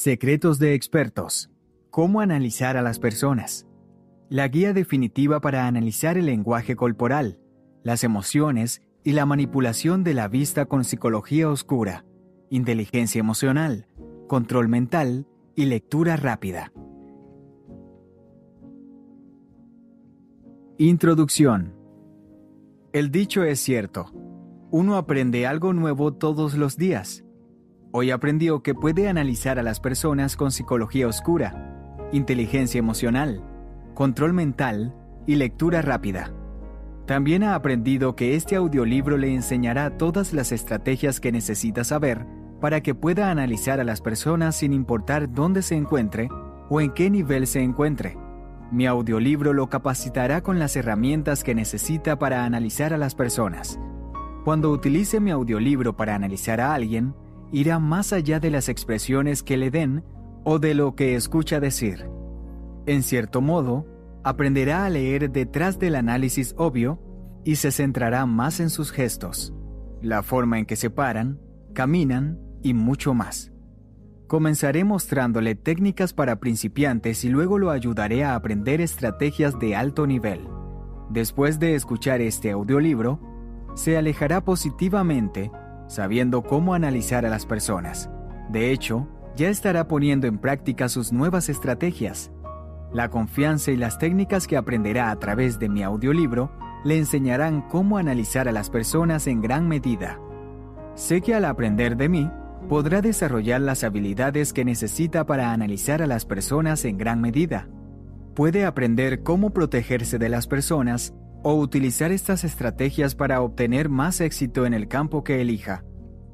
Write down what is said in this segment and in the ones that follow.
Secretos de expertos. Cómo analizar a las personas. La guía definitiva para analizar el lenguaje corporal, las emociones y la manipulación de la vista con psicología oscura, inteligencia emocional, control mental y lectura rápida. Introducción. El dicho es cierto. Uno aprende algo nuevo todos los días. Hoy aprendió que puede analizar a las personas con psicología oscura, inteligencia emocional, control mental y lectura rápida. También ha aprendido que este audiolibro le enseñará todas las estrategias que necesita saber para que pueda analizar a las personas sin importar dónde se encuentre o en qué nivel se encuentre. Mi audiolibro lo capacitará con las herramientas que necesita para analizar a las personas. Cuando utilice mi audiolibro para analizar a alguien, irá más allá de las expresiones que le den o de lo que escucha decir. En cierto modo, aprenderá a leer detrás del análisis obvio y se centrará más en sus gestos, la forma en que se paran, caminan y mucho más. Comenzaré mostrándole técnicas para principiantes y luego lo ayudaré a aprender estrategias de alto nivel. Después de escuchar este audiolibro, se alejará positivamente sabiendo cómo analizar a las personas. De hecho, ya estará poniendo en práctica sus nuevas estrategias. La confianza y las técnicas que aprenderá a través de mi audiolibro le enseñarán cómo analizar a las personas en gran medida. Sé que al aprender de mí, podrá desarrollar las habilidades que necesita para analizar a las personas en gran medida. Puede aprender cómo protegerse de las personas o utilizar estas estrategias para obtener más éxito en el campo que elija.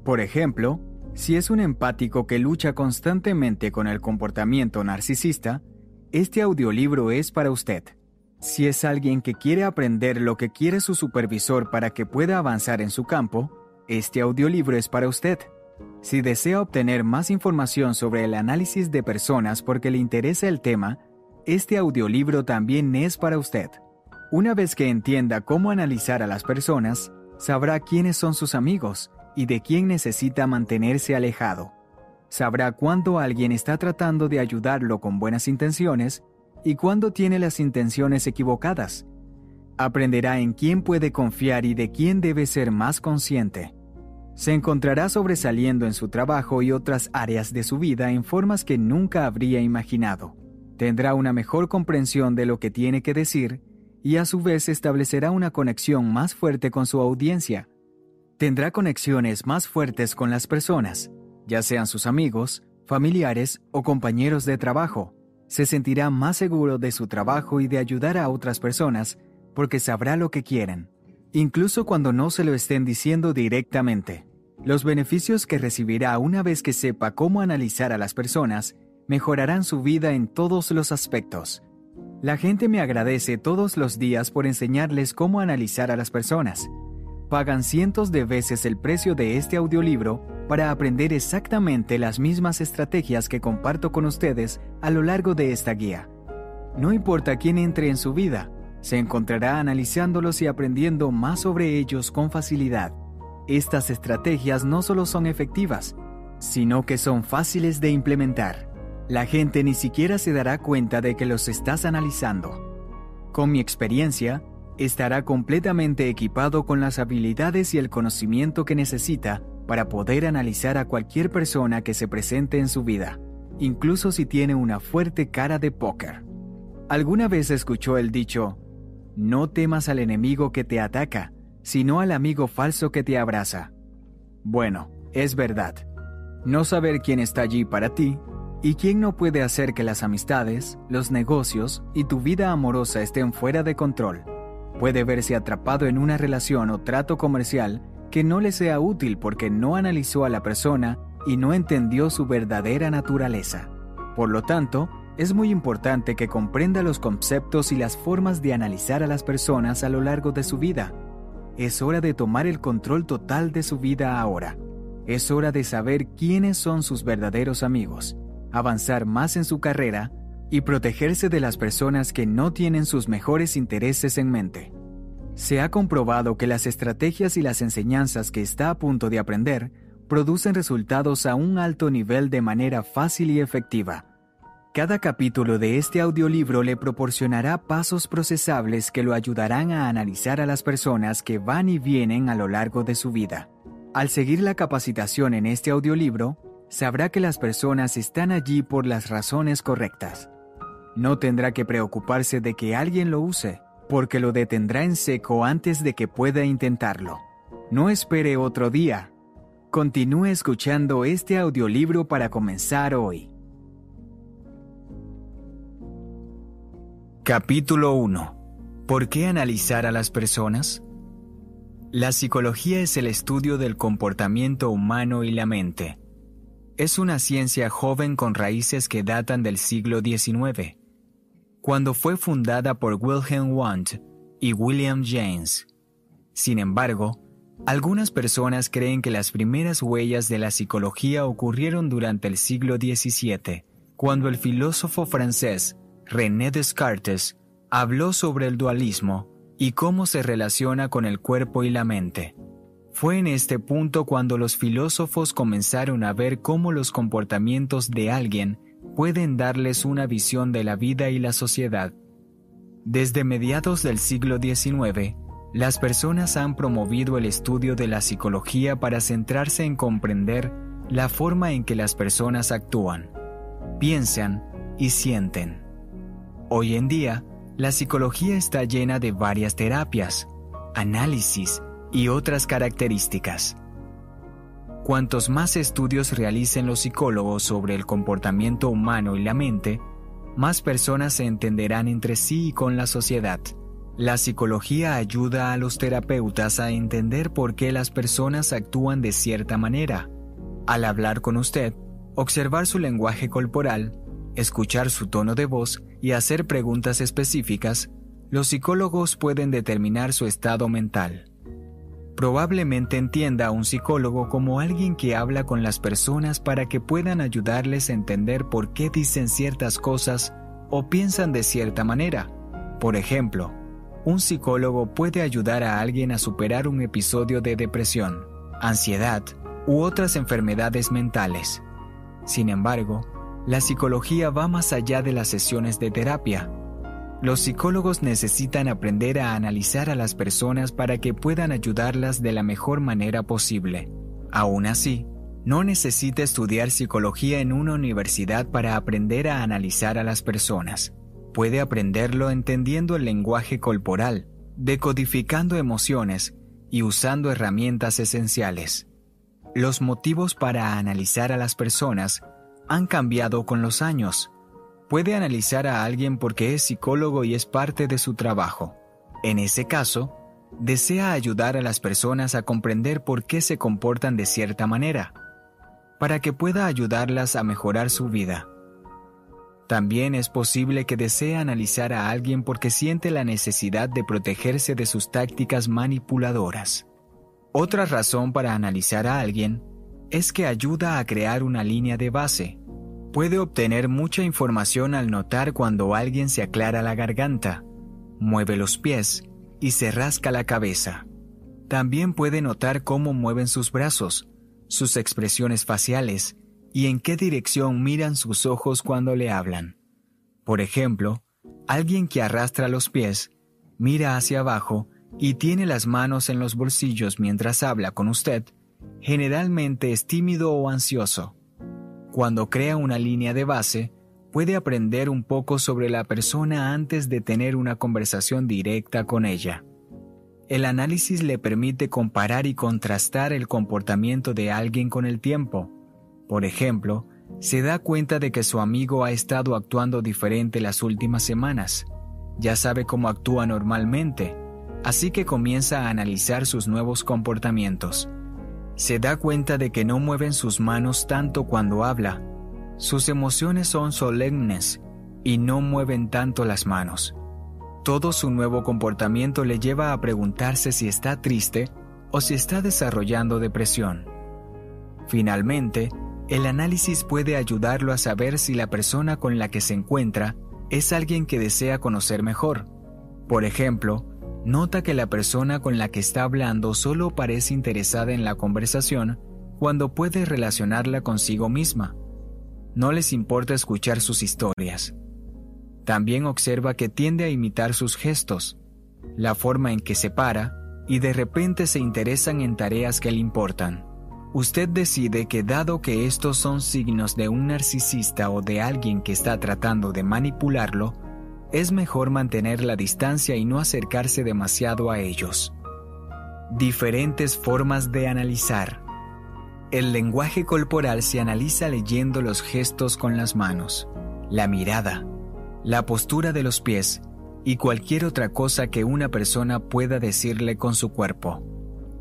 Por ejemplo, si es un empático que lucha constantemente con el comportamiento narcisista, este audiolibro es para usted. Si es alguien que quiere aprender lo que quiere su supervisor para que pueda avanzar en su campo, este audiolibro es para usted. Si desea obtener más información sobre el análisis de personas porque le interesa el tema, este audiolibro también es para usted. Una vez que entienda cómo analizar a las personas, sabrá quiénes son sus amigos y de quién necesita mantenerse alejado. Sabrá cuándo alguien está tratando de ayudarlo con buenas intenciones y cuándo tiene las intenciones equivocadas. Aprenderá en quién puede confiar y de quién debe ser más consciente. Se encontrará sobresaliendo en su trabajo y otras áreas de su vida en formas que nunca habría imaginado. Tendrá una mejor comprensión de lo que tiene que decir y a su vez establecerá una conexión más fuerte con su audiencia. Tendrá conexiones más fuertes con las personas, ya sean sus amigos, familiares o compañeros de trabajo. Se sentirá más seguro de su trabajo y de ayudar a otras personas porque sabrá lo que quieren, incluso cuando no se lo estén diciendo directamente. Los beneficios que recibirá una vez que sepa cómo analizar a las personas mejorarán su vida en todos los aspectos, la gente me agradece todos los días por enseñarles cómo analizar a las personas. Pagan cientos de veces el precio de este audiolibro para aprender exactamente las mismas estrategias que comparto con ustedes a lo largo de esta guía. No importa quién entre en su vida, se encontrará analizándolos y aprendiendo más sobre ellos con facilidad. Estas estrategias no solo son efectivas, sino que son fáciles de implementar. La gente ni siquiera se dará cuenta de que los estás analizando. Con mi experiencia, estará completamente equipado con las habilidades y el conocimiento que necesita para poder analizar a cualquier persona que se presente en su vida, incluso si tiene una fuerte cara de póker. ¿Alguna vez escuchó el dicho, no temas al enemigo que te ataca, sino al amigo falso que te abraza? Bueno, es verdad. No saber quién está allí para ti ¿Y quién no puede hacer que las amistades, los negocios y tu vida amorosa estén fuera de control? Puede verse atrapado en una relación o trato comercial que no le sea útil porque no analizó a la persona y no entendió su verdadera naturaleza. Por lo tanto, es muy importante que comprenda los conceptos y las formas de analizar a las personas a lo largo de su vida. Es hora de tomar el control total de su vida ahora. Es hora de saber quiénes son sus verdaderos amigos avanzar más en su carrera y protegerse de las personas que no tienen sus mejores intereses en mente. Se ha comprobado que las estrategias y las enseñanzas que está a punto de aprender producen resultados a un alto nivel de manera fácil y efectiva. Cada capítulo de este audiolibro le proporcionará pasos procesables que lo ayudarán a analizar a las personas que van y vienen a lo largo de su vida. Al seguir la capacitación en este audiolibro, sabrá que las personas están allí por las razones correctas. No tendrá que preocuparse de que alguien lo use, porque lo detendrá en seco antes de que pueda intentarlo. No espere otro día. Continúe escuchando este audiolibro para comenzar hoy. Capítulo 1. ¿Por qué analizar a las personas? La psicología es el estudio del comportamiento humano y la mente. Es una ciencia joven con raíces que datan del siglo XIX, cuando fue fundada por Wilhelm Wundt y William James. Sin embargo, algunas personas creen que las primeras huellas de la psicología ocurrieron durante el siglo XVII, cuando el filósofo francés René Descartes habló sobre el dualismo y cómo se relaciona con el cuerpo y la mente. Fue en este punto cuando los filósofos comenzaron a ver cómo los comportamientos de alguien pueden darles una visión de la vida y la sociedad. Desde mediados del siglo XIX, las personas han promovido el estudio de la psicología para centrarse en comprender la forma en que las personas actúan, piensan y sienten. Hoy en día, la psicología está llena de varias terapias, análisis y otras características. Cuantos más estudios realicen los psicólogos sobre el comportamiento humano y la mente, más personas se entenderán entre sí y con la sociedad. La psicología ayuda a los terapeutas a entender por qué las personas actúan de cierta manera. Al hablar con usted, observar su lenguaje corporal, escuchar su tono de voz y hacer preguntas específicas, los psicólogos pueden determinar su estado mental. Probablemente entienda a un psicólogo como alguien que habla con las personas para que puedan ayudarles a entender por qué dicen ciertas cosas o piensan de cierta manera. Por ejemplo, un psicólogo puede ayudar a alguien a superar un episodio de depresión, ansiedad u otras enfermedades mentales. Sin embargo, la psicología va más allá de las sesiones de terapia. Los psicólogos necesitan aprender a analizar a las personas para que puedan ayudarlas de la mejor manera posible. Aún así, no necesita estudiar psicología en una universidad para aprender a analizar a las personas puede aprenderlo entendiendo el lenguaje corporal, decodificando emociones y usando herramientas esenciales. Los motivos para analizar a las personas han cambiado con los años. Puede analizar a alguien porque es psicólogo y es parte de su trabajo. En ese caso, desea ayudar a las personas a comprender por qué se comportan de cierta manera, para que pueda ayudarlas a mejorar su vida. También es posible que desee analizar a alguien porque siente la necesidad de protegerse de sus tácticas manipuladoras. Otra razón para analizar a alguien es que ayuda a crear una línea de base. Puede obtener mucha información al notar cuando alguien se aclara la garganta, mueve los pies y se rasca la cabeza. También puede notar cómo mueven sus brazos, sus expresiones faciales y en qué dirección miran sus ojos cuando le hablan. Por ejemplo, alguien que arrastra los pies, mira hacia abajo y tiene las manos en los bolsillos mientras habla con usted, generalmente es tímido o ansioso. Cuando crea una línea de base, puede aprender un poco sobre la persona antes de tener una conversación directa con ella. El análisis le permite comparar y contrastar el comportamiento de alguien con el tiempo, por ejemplo, se da cuenta de que su amigo ha estado actuando diferente las últimas semanas. Ya sabe cómo actúa normalmente, así que comienza a analizar sus nuevos comportamientos. Se da cuenta de que no mueven sus manos tanto cuando habla. Sus emociones son solemnes y no mueven tanto las manos. Todo su nuevo comportamiento le lleva a preguntarse si está triste o si está desarrollando depresión. Finalmente, el análisis puede ayudarlo a saber si la persona con la que se encuentra es alguien que desea conocer mejor. Por ejemplo, nota que la persona con la que está hablando solo parece interesada en la conversación cuando puede relacionarla consigo misma. No les importa escuchar sus historias. También observa que tiende a imitar sus gestos, la forma en que se para y de repente se interesan en tareas que le importan. Usted decide que dado que estos son signos de un narcisista o de alguien que está tratando de manipularlo, es mejor mantener la distancia y no acercarse demasiado a ellos. Diferentes formas de analizar. El lenguaje corporal se analiza leyendo los gestos con las manos, la mirada, la postura de los pies y cualquier otra cosa que una persona pueda decirle con su cuerpo.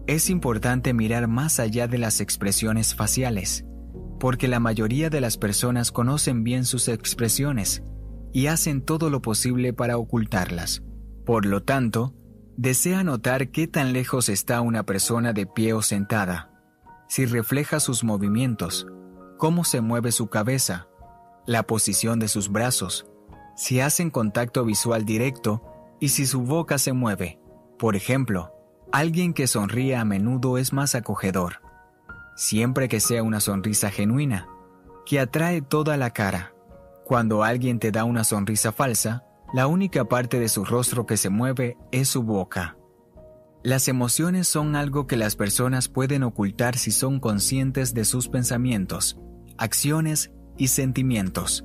Es importante mirar más allá de las expresiones faciales, porque la mayoría de las personas conocen bien sus expresiones y hacen todo lo posible para ocultarlas. Por lo tanto, desea notar qué tan lejos está una persona de pie o sentada, si refleja sus movimientos, cómo se mueve su cabeza, la posición de sus brazos, si hacen contacto visual directo y si su boca se mueve. Por ejemplo, alguien que sonríe a menudo es más acogedor, siempre que sea una sonrisa genuina, que atrae toda la cara. Cuando alguien te da una sonrisa falsa, la única parte de su rostro que se mueve es su boca. Las emociones son algo que las personas pueden ocultar si son conscientes de sus pensamientos, acciones y sentimientos.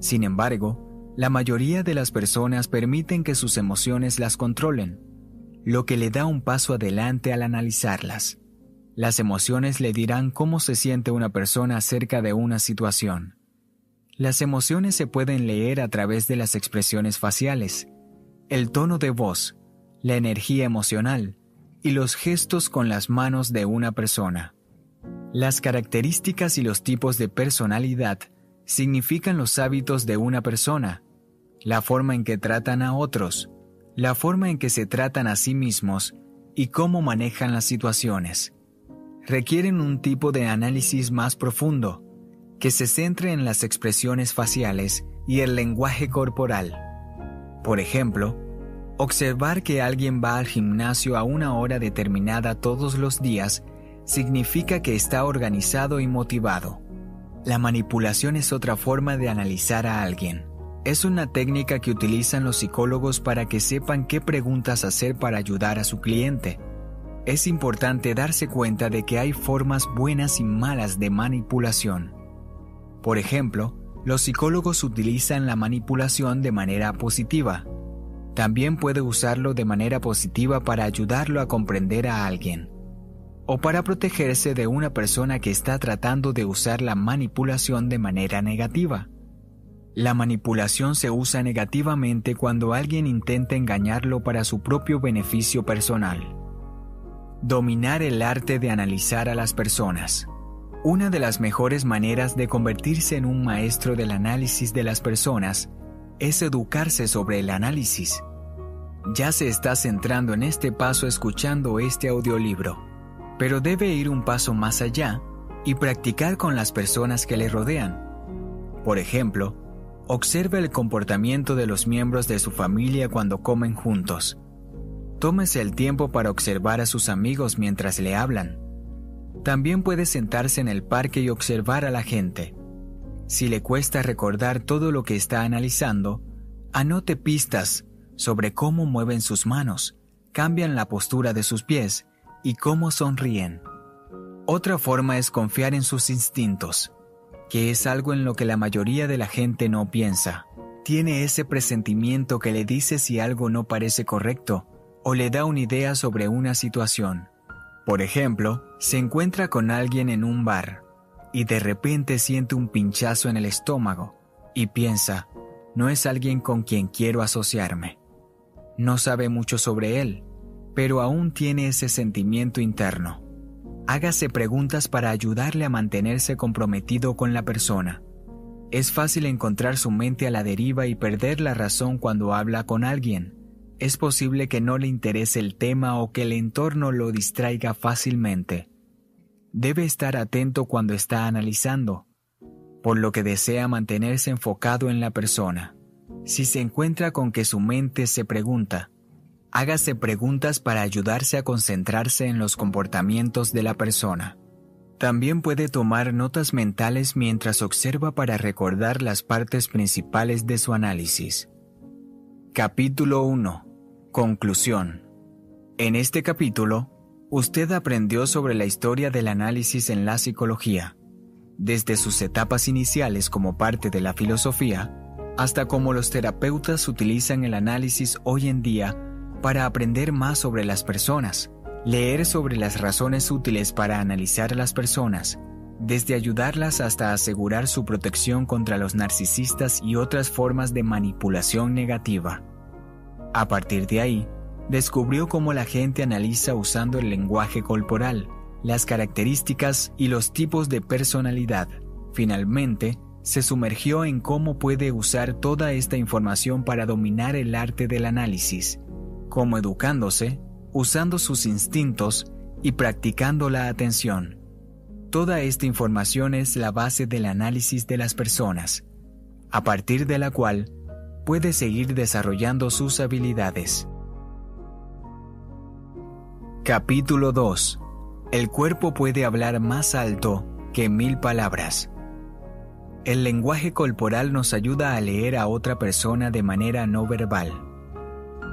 Sin embargo, la mayoría de las personas permiten que sus emociones las controlen, lo que le da un paso adelante al analizarlas. Las emociones le dirán cómo se siente una persona acerca de una situación. Las emociones se pueden leer a través de las expresiones faciales, el tono de voz, la energía emocional y los gestos con las manos de una persona. Las características y los tipos de personalidad significan los hábitos de una persona, la forma en que tratan a otros, la forma en que se tratan a sí mismos y cómo manejan las situaciones. Requieren un tipo de análisis más profundo, que se centre en las expresiones faciales y el lenguaje corporal. Por ejemplo, observar que alguien va al gimnasio a una hora determinada todos los días significa que está organizado y motivado. La manipulación es otra forma de analizar a alguien. Es una técnica que utilizan los psicólogos para que sepan qué preguntas hacer para ayudar a su cliente. Es importante darse cuenta de que hay formas buenas y malas de manipulación. Por ejemplo, los psicólogos utilizan la manipulación de manera positiva. También puede usarlo de manera positiva para ayudarlo a comprender a alguien o para protegerse de una persona que está tratando de usar la manipulación de manera negativa. La manipulación se usa negativamente cuando alguien intenta engañarlo para su propio beneficio personal. Dominar el arte de analizar a las personas. Una de las mejores maneras de convertirse en un maestro del análisis de las personas es educarse sobre el análisis. Ya se está centrando en este paso escuchando este audiolibro, pero debe ir un paso más allá y practicar con las personas que le rodean. Por ejemplo, Observe el comportamiento de los miembros de su familia cuando comen juntos. Tómese el tiempo para observar a sus amigos mientras le hablan. También puede sentarse en el parque y observar a la gente. Si le cuesta recordar todo lo que está analizando, anote pistas sobre cómo mueven sus manos, cambian la postura de sus pies y cómo sonríen. Otra forma es confiar en sus instintos que es algo en lo que la mayoría de la gente no piensa. Tiene ese presentimiento que le dice si algo no parece correcto o le da una idea sobre una situación. Por ejemplo, se encuentra con alguien en un bar y de repente siente un pinchazo en el estómago y piensa, no es alguien con quien quiero asociarme. No sabe mucho sobre él, pero aún tiene ese sentimiento interno. Hágase preguntas para ayudarle a mantenerse comprometido con la persona. Es fácil encontrar su mente a la deriva y perder la razón cuando habla con alguien. Es posible que no le interese el tema o que el entorno lo distraiga fácilmente. Debe estar atento cuando está analizando, por lo que desea mantenerse enfocado en la persona. Si se encuentra con que su mente se pregunta, Hágase preguntas para ayudarse a concentrarse en los comportamientos de la persona. También puede tomar notas mentales mientras observa para recordar las partes principales de su análisis. Capítulo 1. Conclusión. En este capítulo, usted aprendió sobre la historia del análisis en la psicología, desde sus etapas iniciales como parte de la filosofía, hasta cómo los terapeutas utilizan el análisis hoy en día para aprender más sobre las personas, leer sobre las razones útiles para analizar a las personas, desde ayudarlas hasta asegurar su protección contra los narcisistas y otras formas de manipulación negativa. A partir de ahí, descubrió cómo la gente analiza usando el lenguaje corporal, las características y los tipos de personalidad. Finalmente, se sumergió en cómo puede usar toda esta información para dominar el arte del análisis, como educándose, usando sus instintos y practicando la atención. Toda esta información es la base del análisis de las personas, a partir de la cual puede seguir desarrollando sus habilidades. Capítulo 2. El cuerpo puede hablar más alto que mil palabras. El lenguaje corporal nos ayuda a leer a otra persona de manera no verbal.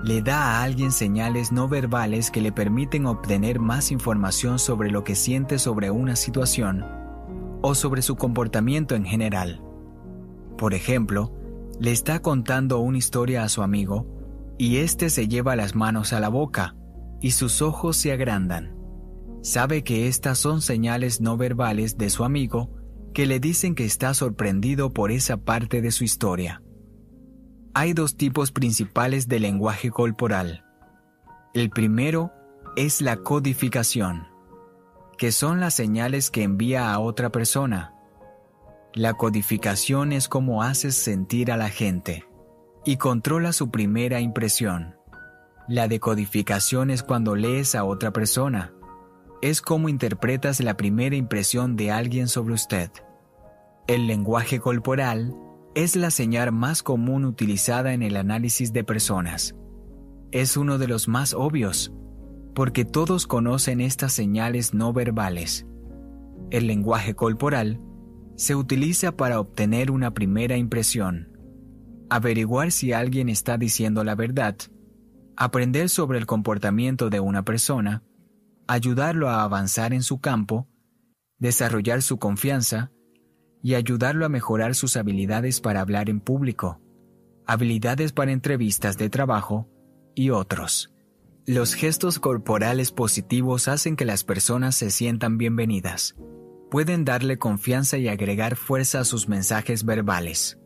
Le da a alguien señales no verbales que le permiten obtener más información sobre lo que siente sobre una situación o sobre su comportamiento en general. Por ejemplo, le está contando una historia a su amigo y éste se lleva las manos a la boca y sus ojos se agrandan. Sabe que estas son señales no verbales de su amigo que le dicen que está sorprendido por esa parte de su historia. Hay dos tipos principales de lenguaje corporal. El primero es la codificación, que son las señales que envía a otra persona. La codificación es como haces sentir a la gente y controla su primera impresión. La decodificación es cuando lees a otra persona. Es como interpretas la primera impresión de alguien sobre usted. El lenguaje corporal es la señal más común utilizada en el análisis de personas. Es uno de los más obvios, porque todos conocen estas señales no verbales. El lenguaje corporal se utiliza para obtener una primera impresión, averiguar si alguien está diciendo la verdad, aprender sobre el comportamiento de una persona, ayudarlo a avanzar en su campo, desarrollar su confianza, y ayudarlo a mejorar sus habilidades para hablar en público, habilidades para entrevistas de trabajo. Y otros. Los gestos corporales positivos hacen que las personas se sientan bienvenidas. Pueden darle confianza y agregar fuerza a sus mensajes verbales.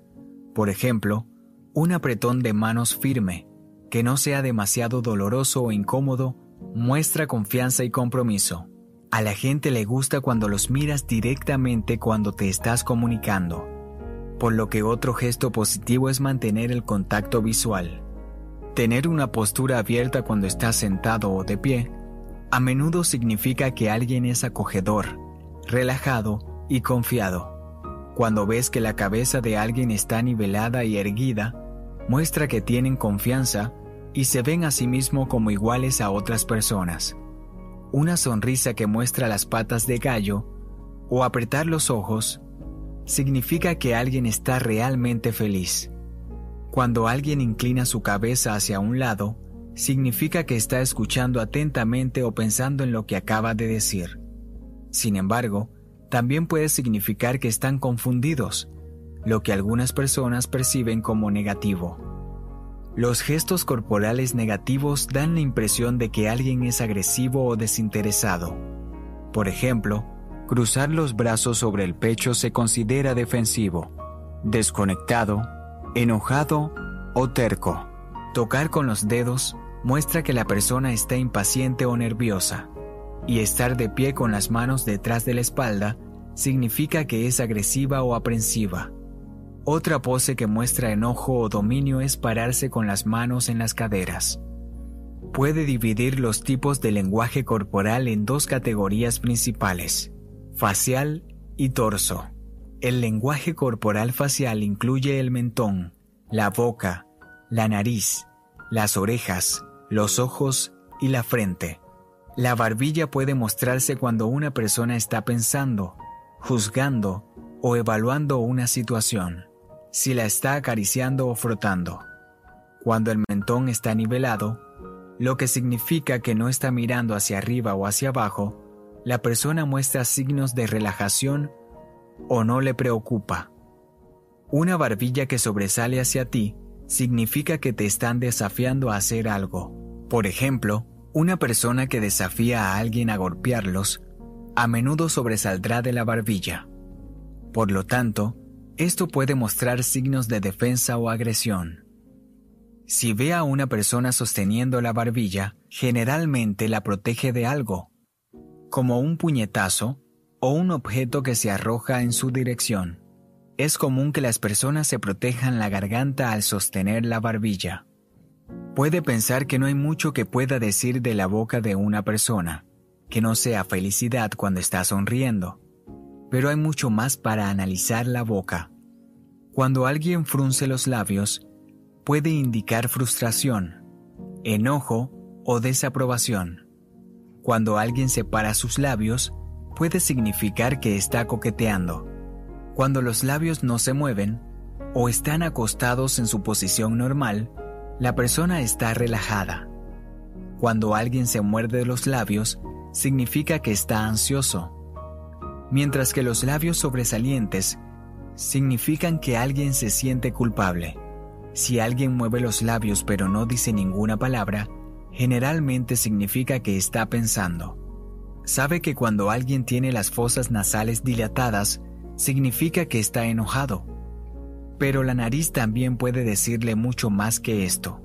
Por ejemplo, un apretón de manos firme, que no sea demasiado doloroso o incómodo, muestra confianza y compromiso. A la gente le gusta cuando los miras directamente cuando te estás comunicando, por lo que otro gesto positivo es mantener el contacto visual. Tener una postura abierta cuando estás sentado o de pie a menudo significa que alguien es acogedor, relajado y confiado. Cuando ves que la cabeza de alguien está nivelada y erguida, muestra que tienen confianza y se ven a sí mismo como iguales a otras personas una sonrisa que muestra las patas de gallo o apretar los ojos significa que alguien está realmente feliz. Cuando alguien inclina su cabeza hacia un lado, significa que está escuchando atentamente o pensando en lo que acaba de decir. Sin embargo, también puede significar que están confundidos, lo que algunas personas perciben como negativo. Los gestos corporales negativos dan la impresión de que alguien es agresivo o desinteresado. Por ejemplo, cruzar los brazos sobre el pecho se considera defensivo, desconectado, enojado o terco. Tocar con los dedos muestra que la persona está impaciente o nerviosa, y estar de pie con las manos detrás de la espalda significa que es agresiva o aprensiva. Otra pose que muestra enojo o dominio es pararse con las manos en las caderas. Puede dividir los tipos de lenguaje corporal en dos categorías principales, facial y torso. El lenguaje corporal facial incluye el mentón, la boca, la nariz, las orejas, los ojos y la frente. La barbilla puede mostrarse cuando una persona está pensando, juzgando o evaluando una situación, si la está acariciando o frotando. Cuando el mentón está nivelado, lo que significa que no está mirando hacia arriba o hacia abajo, la persona muestra signos de relajación o no le preocupa. Una barbilla que sobresale hacia ti significa que te están desafiando a hacer algo. Por ejemplo, una persona que desafía a alguien a golpearlos a menudo sobresaldrá de la barbilla. Por lo tanto, esto puede mostrar signos de defensa o agresión. Si ve a una persona sosteniendo la barbilla, generalmente la protege de algo, como un puñetazo o un objeto que se arroja en su dirección. Es común que las personas se protejan la garganta al sostener la barbilla. Puede pensar que no hay mucho que pueda decir de la boca de una persona, que no sea felicidad cuando está sonriendo, pero hay mucho más para analizar la boca. Cuando alguien frunce los labios, puede indicar frustración, enojo o desaprobación. Cuando alguien separa sus labios, puede significar que está coqueteando. Cuando los labios no se mueven o están acostados en su posición normal, la persona está relajada. Cuando alguien se muerde los labios, significa que está ansioso. Mientras que los labios sobresalientes significan que alguien se siente culpable. Si alguien mueve los labios pero no dice ninguna palabra, generalmente significa que está pensando. Sabe que cuando alguien tiene las fosas nasales dilatadas, significa que está enojado. Pero la nariz también puede decirle mucho más que esto.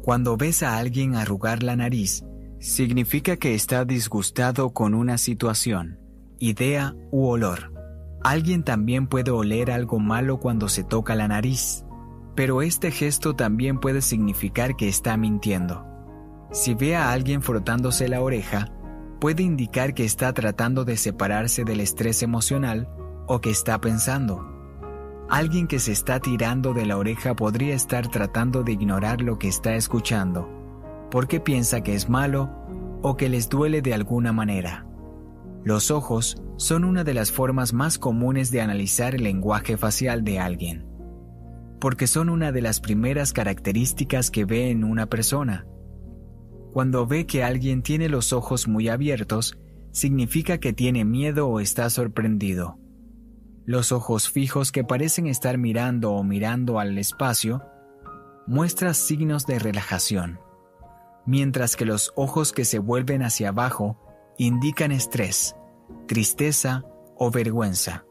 Cuando ves a alguien arrugar la nariz, significa que está disgustado con una situación, idea u olor. Alguien también puede oler algo malo cuando se toca la nariz, pero este gesto también puede significar que está mintiendo. Si ve a alguien frotándose la oreja, puede indicar que está tratando de separarse del estrés emocional o que está pensando. Alguien que se está tirando de la oreja podría estar tratando de ignorar lo que está escuchando, porque piensa que es malo o que les duele de alguna manera. Los ojos son una de las formas más comunes de analizar el lenguaje facial de alguien, porque son una de las primeras características que ve en una persona. Cuando ve que alguien tiene los ojos muy abiertos, significa que tiene miedo o está sorprendido. Los ojos fijos que parecen estar mirando o mirando al espacio muestran signos de relajación, mientras que los ojos que se vuelven hacia abajo indican estrés, tristeza o vergüenza.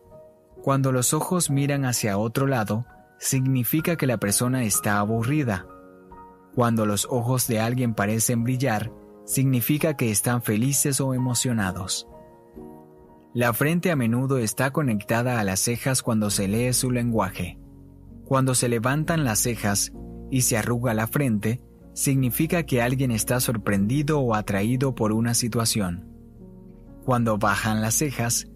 Cuando los ojos miran hacia otro lado, significa que la persona está aburrida. Cuando los ojos de alguien parecen brillar, significa que están felices o emocionados. La frente a menudo está conectada a las cejas cuando se lee su lenguaje. Cuando se levantan las cejas y se arruga la frente, significa que alguien está sorprendido o atraído por una situación. Cuando bajan las cejas,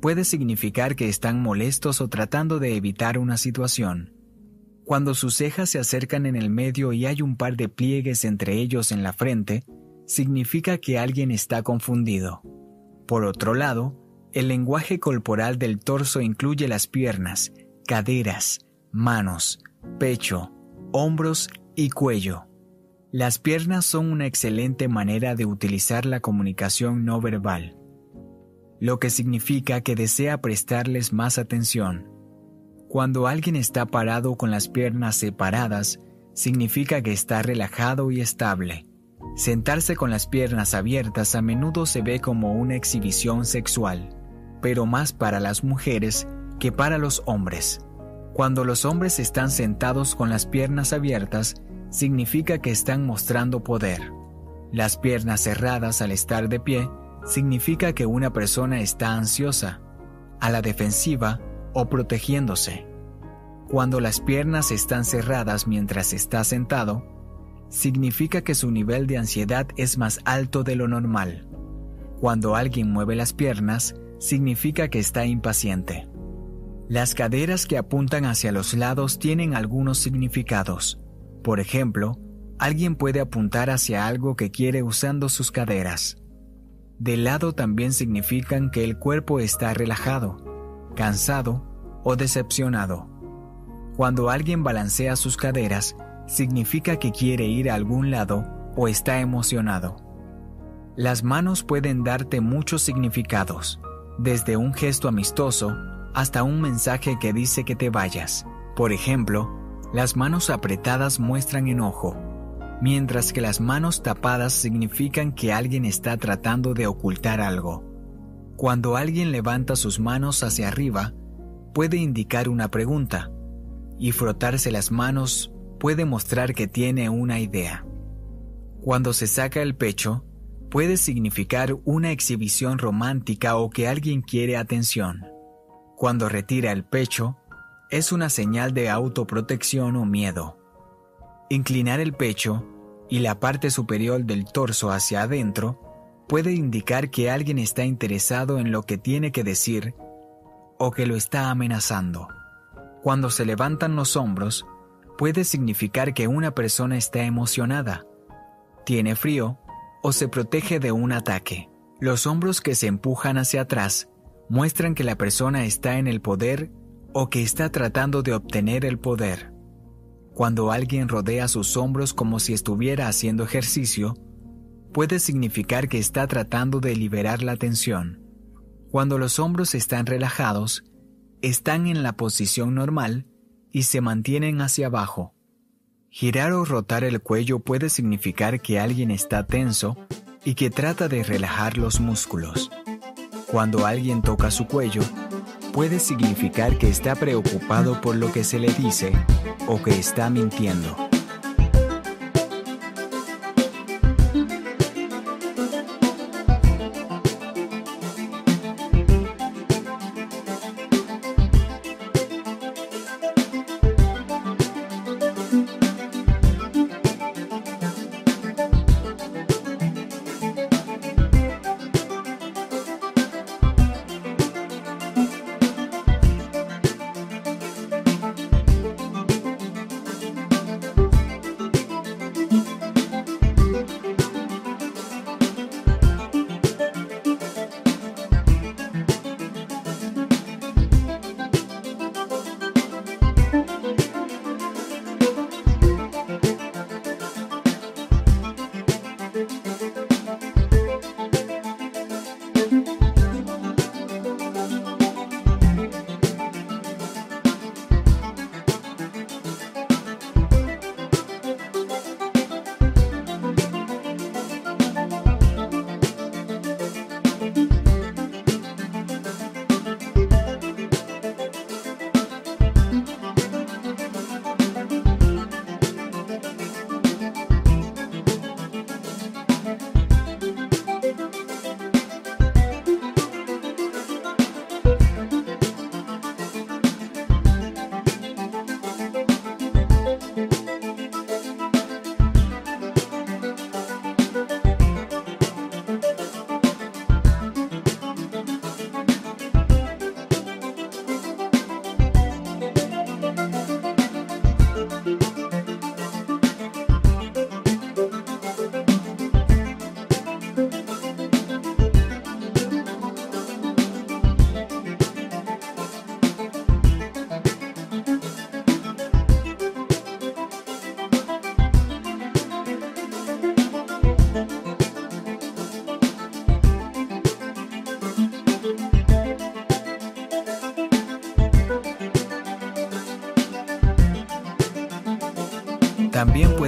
puede significar que están molestos o tratando de evitar una situación. Cuando sus cejas se acercan en el medio y hay un par de pliegues entre ellos en la frente, significa que alguien está confundido. Por otro lado, el lenguaje corporal del torso incluye las piernas, caderas, manos, pecho, hombros y cuello. Las piernas son una excelente manera de utilizar la comunicación no verbal, lo que significa que desea prestarles más atención. Cuando alguien está parado con las piernas separadas, significa que está relajado y estable. Sentarse con las piernas abiertas a menudo se ve como una exhibición sexual pero más para las mujeres que para los hombres. Cuando los hombres están sentados con las piernas abiertas, significa que están mostrando poder. Las piernas cerradas al estar de pie significa que una persona está ansiosa, a la defensiva o protegiéndose. Cuando las piernas están cerradas mientras está sentado, significa que su nivel de ansiedad es más alto de lo normal. Cuando alguien mueve las piernas, significa que está impaciente. Las caderas que apuntan hacia los lados tienen algunos significados. Por ejemplo, Alguien puede apuntar hacia algo que quiere usando sus caderas. De lado también significan que el cuerpo está relajado, cansado o decepcionado. Cuando alguien balancea sus caderas, significa que quiere ir a algún lado o está emocionado. Las manos pueden darte muchos significados, desde un gesto amistoso hasta un mensaje que dice que te vayas. Por ejemplo, las manos apretadas muestran enojo, mientras que las manos tapadas significan que alguien está tratando de ocultar algo. Cuando alguien levanta sus manos hacia arriba, puede indicar una pregunta, y frotarse las manos puede mostrar que tiene una idea. Cuando se saca el pecho, puede significar una exhibición romántica o que alguien quiere atención. Cuando retira el pecho, es una señal de autoprotección o miedo. Inclinar el pecho y la parte superior del torso hacia adentro puede indicar que alguien está interesado en lo que tiene que decir o que lo está amenazando. Cuando se levantan los hombros, puede significar que una persona está emocionada, tiene frío o se protege de un ataque. Los hombros que se empujan hacia atrás muestran que la persona está en el poder o que está tratando de obtener el poder. Cuando alguien rodea sus hombros como si estuviera haciendo ejercicio, puede significar que está tratando de liberar la tensión. Cuando los hombros están relajados, están en la posición normal y se mantienen hacia abajo. Girar o rotar el cuello puede significar que alguien está tenso y que trata de relajar los músculos. Cuando alguien toca su cuello, puede significar que está preocupado por lo que se le dice o que está mintiendo.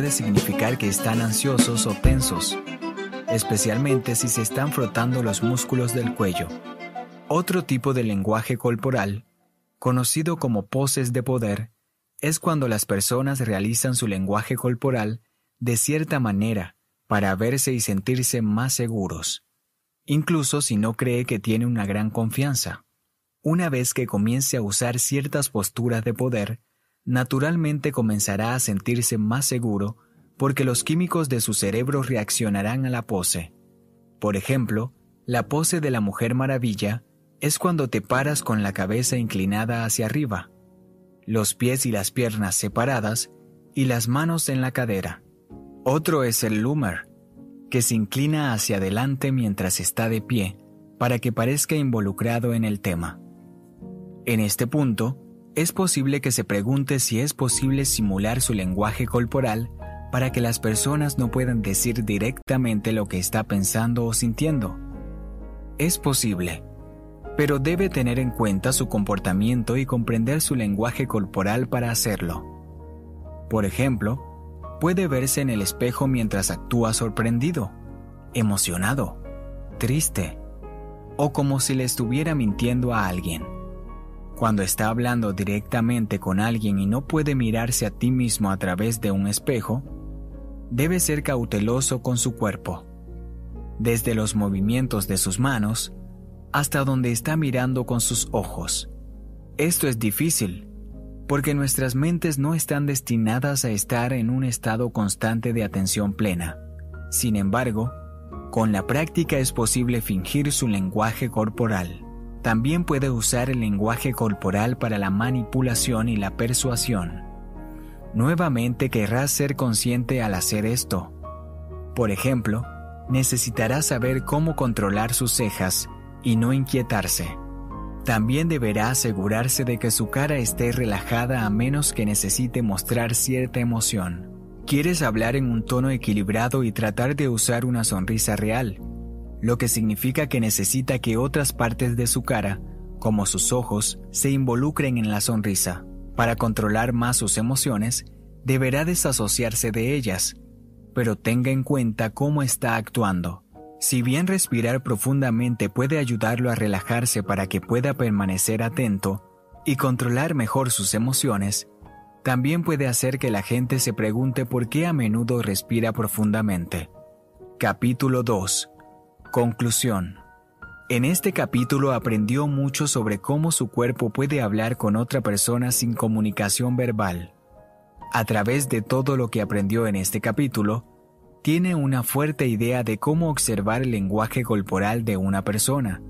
Puede significar que están ansiosos o tensos, especialmente si se están frotando los músculos del cuello. Otro tipo de lenguaje corporal, conocido como poses de poder, es cuando las personas realizan su lenguaje corporal de cierta manera para verse y sentirse más seguros, incluso si no cree que tiene una gran confianza. Una vez que comience a usar ciertas posturas de poder, naturalmente comenzará a sentirse más seguro porque los químicos de su cerebro reaccionarán a la pose. Por ejemplo, la pose de la Mujer Maravilla es cuando te paras con la cabeza inclinada hacia arriba, los pies y las piernas separadas y las manos en la cadera. Otro es el loomer, que se inclina hacia adelante mientras está de pie para que parezca involucrado en el tema. En este punto, es posible que se pregunte si es posible simular su lenguaje corporal para que las personas no puedan decir directamente lo que está pensando o sintiendo. Es posible, pero debe tener en cuenta su comportamiento y comprender su lenguaje corporal para hacerlo. Por ejemplo, puede verse en el espejo mientras actúa sorprendido, emocionado, triste o como si le estuviera mintiendo a alguien. Cuando está hablando directamente con alguien y no puede mirarse a ti mismo a través de un espejo, debe ser cauteloso con su cuerpo, desde los movimientos de sus manos hasta donde está mirando con sus ojos. Esto es difícil, porque nuestras mentes no están destinadas a estar en un estado constante de atención plena. Sin embargo, con la práctica es posible fingir su lenguaje corporal. También puede usar el lenguaje corporal para la manipulación y la persuasión. Nuevamente querrás ser consciente al hacer esto. Por ejemplo, necesitará saber cómo controlar sus cejas y no inquietarse. También deberá asegurarse de que su cara esté relajada a menos que necesite mostrar cierta emoción. Quieres hablar en un tono equilibrado y tratar de usar una sonrisa real, lo que significa que necesita que otras partes de su cara, como sus ojos, se involucren en la sonrisa. Para controlar más sus emociones, deberá desasociarse de ellas, pero tenga en cuenta cómo está actuando. Si bien respirar profundamente puede ayudarlo a relajarse para que pueda permanecer atento y controlar mejor sus emociones, también puede hacer que la gente se pregunte por qué a menudo respira profundamente. Capítulo 2 Conclusión. En este capítulo aprendió mucho sobre cómo su cuerpo puede hablar con otra persona sin comunicación verbal. A través de todo lo que aprendió en este capítulo, tiene una fuerte idea de cómo observar el lenguaje corporal de una persona,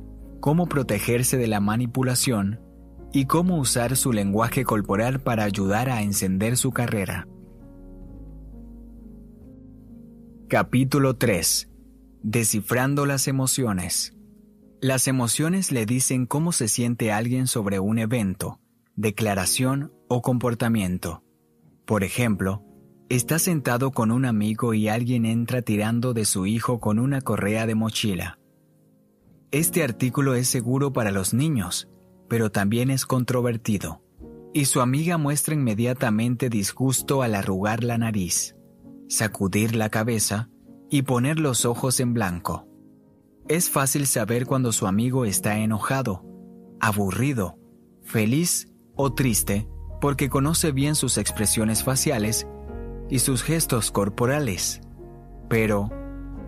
cómo protegerse de la manipulación y cómo usar su lenguaje corporal para ayudar a encender su carrera. Capítulo 3 Descifrando las emociones. Las emociones le dicen cómo se siente alguien sobre un evento, declaración o comportamiento. Por ejemplo, está sentado con un amigo y alguien entra tirando de su hijo con una correa de mochila. Este artículo es seguro para los niños, pero también es controvertido, y su amiga muestra inmediatamente disgusto al arrugar la nariz, sacudir la cabeza y poner los ojos en blanco. Es fácil saber cuando su amigo está enojado, aburrido, feliz o triste porque conoce bien sus expresiones faciales y sus gestos corporales. Pero,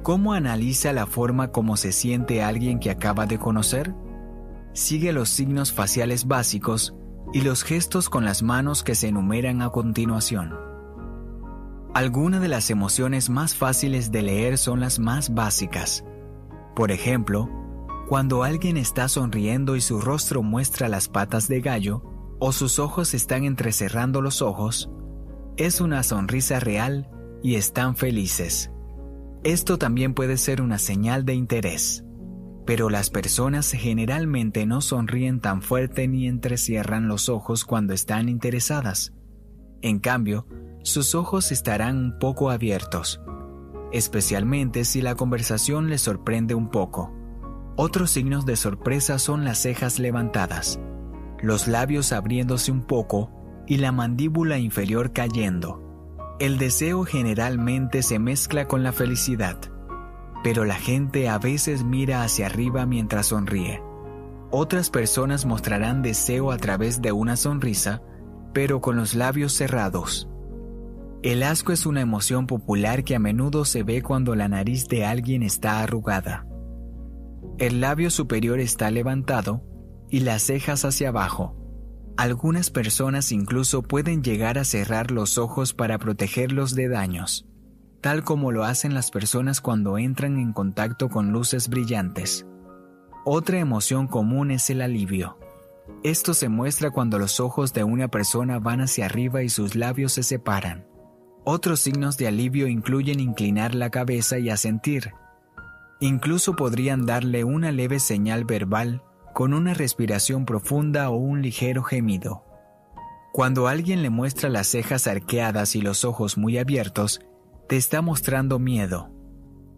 ¿cómo analiza la forma como se siente alguien que acaba de conocer? Sigue los signos faciales básicos y los gestos con las manos que se enumeran a continuación. Algunas de las emociones más fáciles de leer son las más básicas. Por ejemplo, cuando alguien está sonriendo y su rostro muestra las patas de gallo, o sus ojos están entrecerrando los ojos, es una sonrisa real y están felices. Esto también puede ser una señal de interés, pero las personas generalmente no sonríen tan fuerte ni entrecierran los ojos cuando están interesadas. En cambio, sus ojos estarán un poco abiertos, especialmente si la conversación les sorprende un poco. Otros signos de sorpresa son las cejas levantadas, los labios abriéndose un poco y la mandíbula inferior cayendo. El deseo generalmente se mezcla con la felicidad, pero la gente a veces mira hacia arriba mientras sonríe. Otras personas mostrarán deseo a través de una sonrisa, pero con los labios cerrados. El asco es una emoción popular que a menudo se ve cuando la nariz de alguien está arrugada. El labio superior está levantado y las cejas hacia abajo. Algunas personas incluso pueden llegar a cerrar los ojos para protegerlos de daños, tal como lo hacen las personas cuando entran en contacto con luces brillantes. Otra emoción común es el alivio. Esto se muestra cuando los ojos de una persona van hacia arriba y sus labios se separan Otros signos de alivio incluyen inclinar la cabeza y asentir. Incluso podrían darle una leve señal verbal con una respiración profunda o un ligero gemido. Cuando alguien le muestra las cejas arqueadas y los ojos muy abiertos, te está mostrando miedo.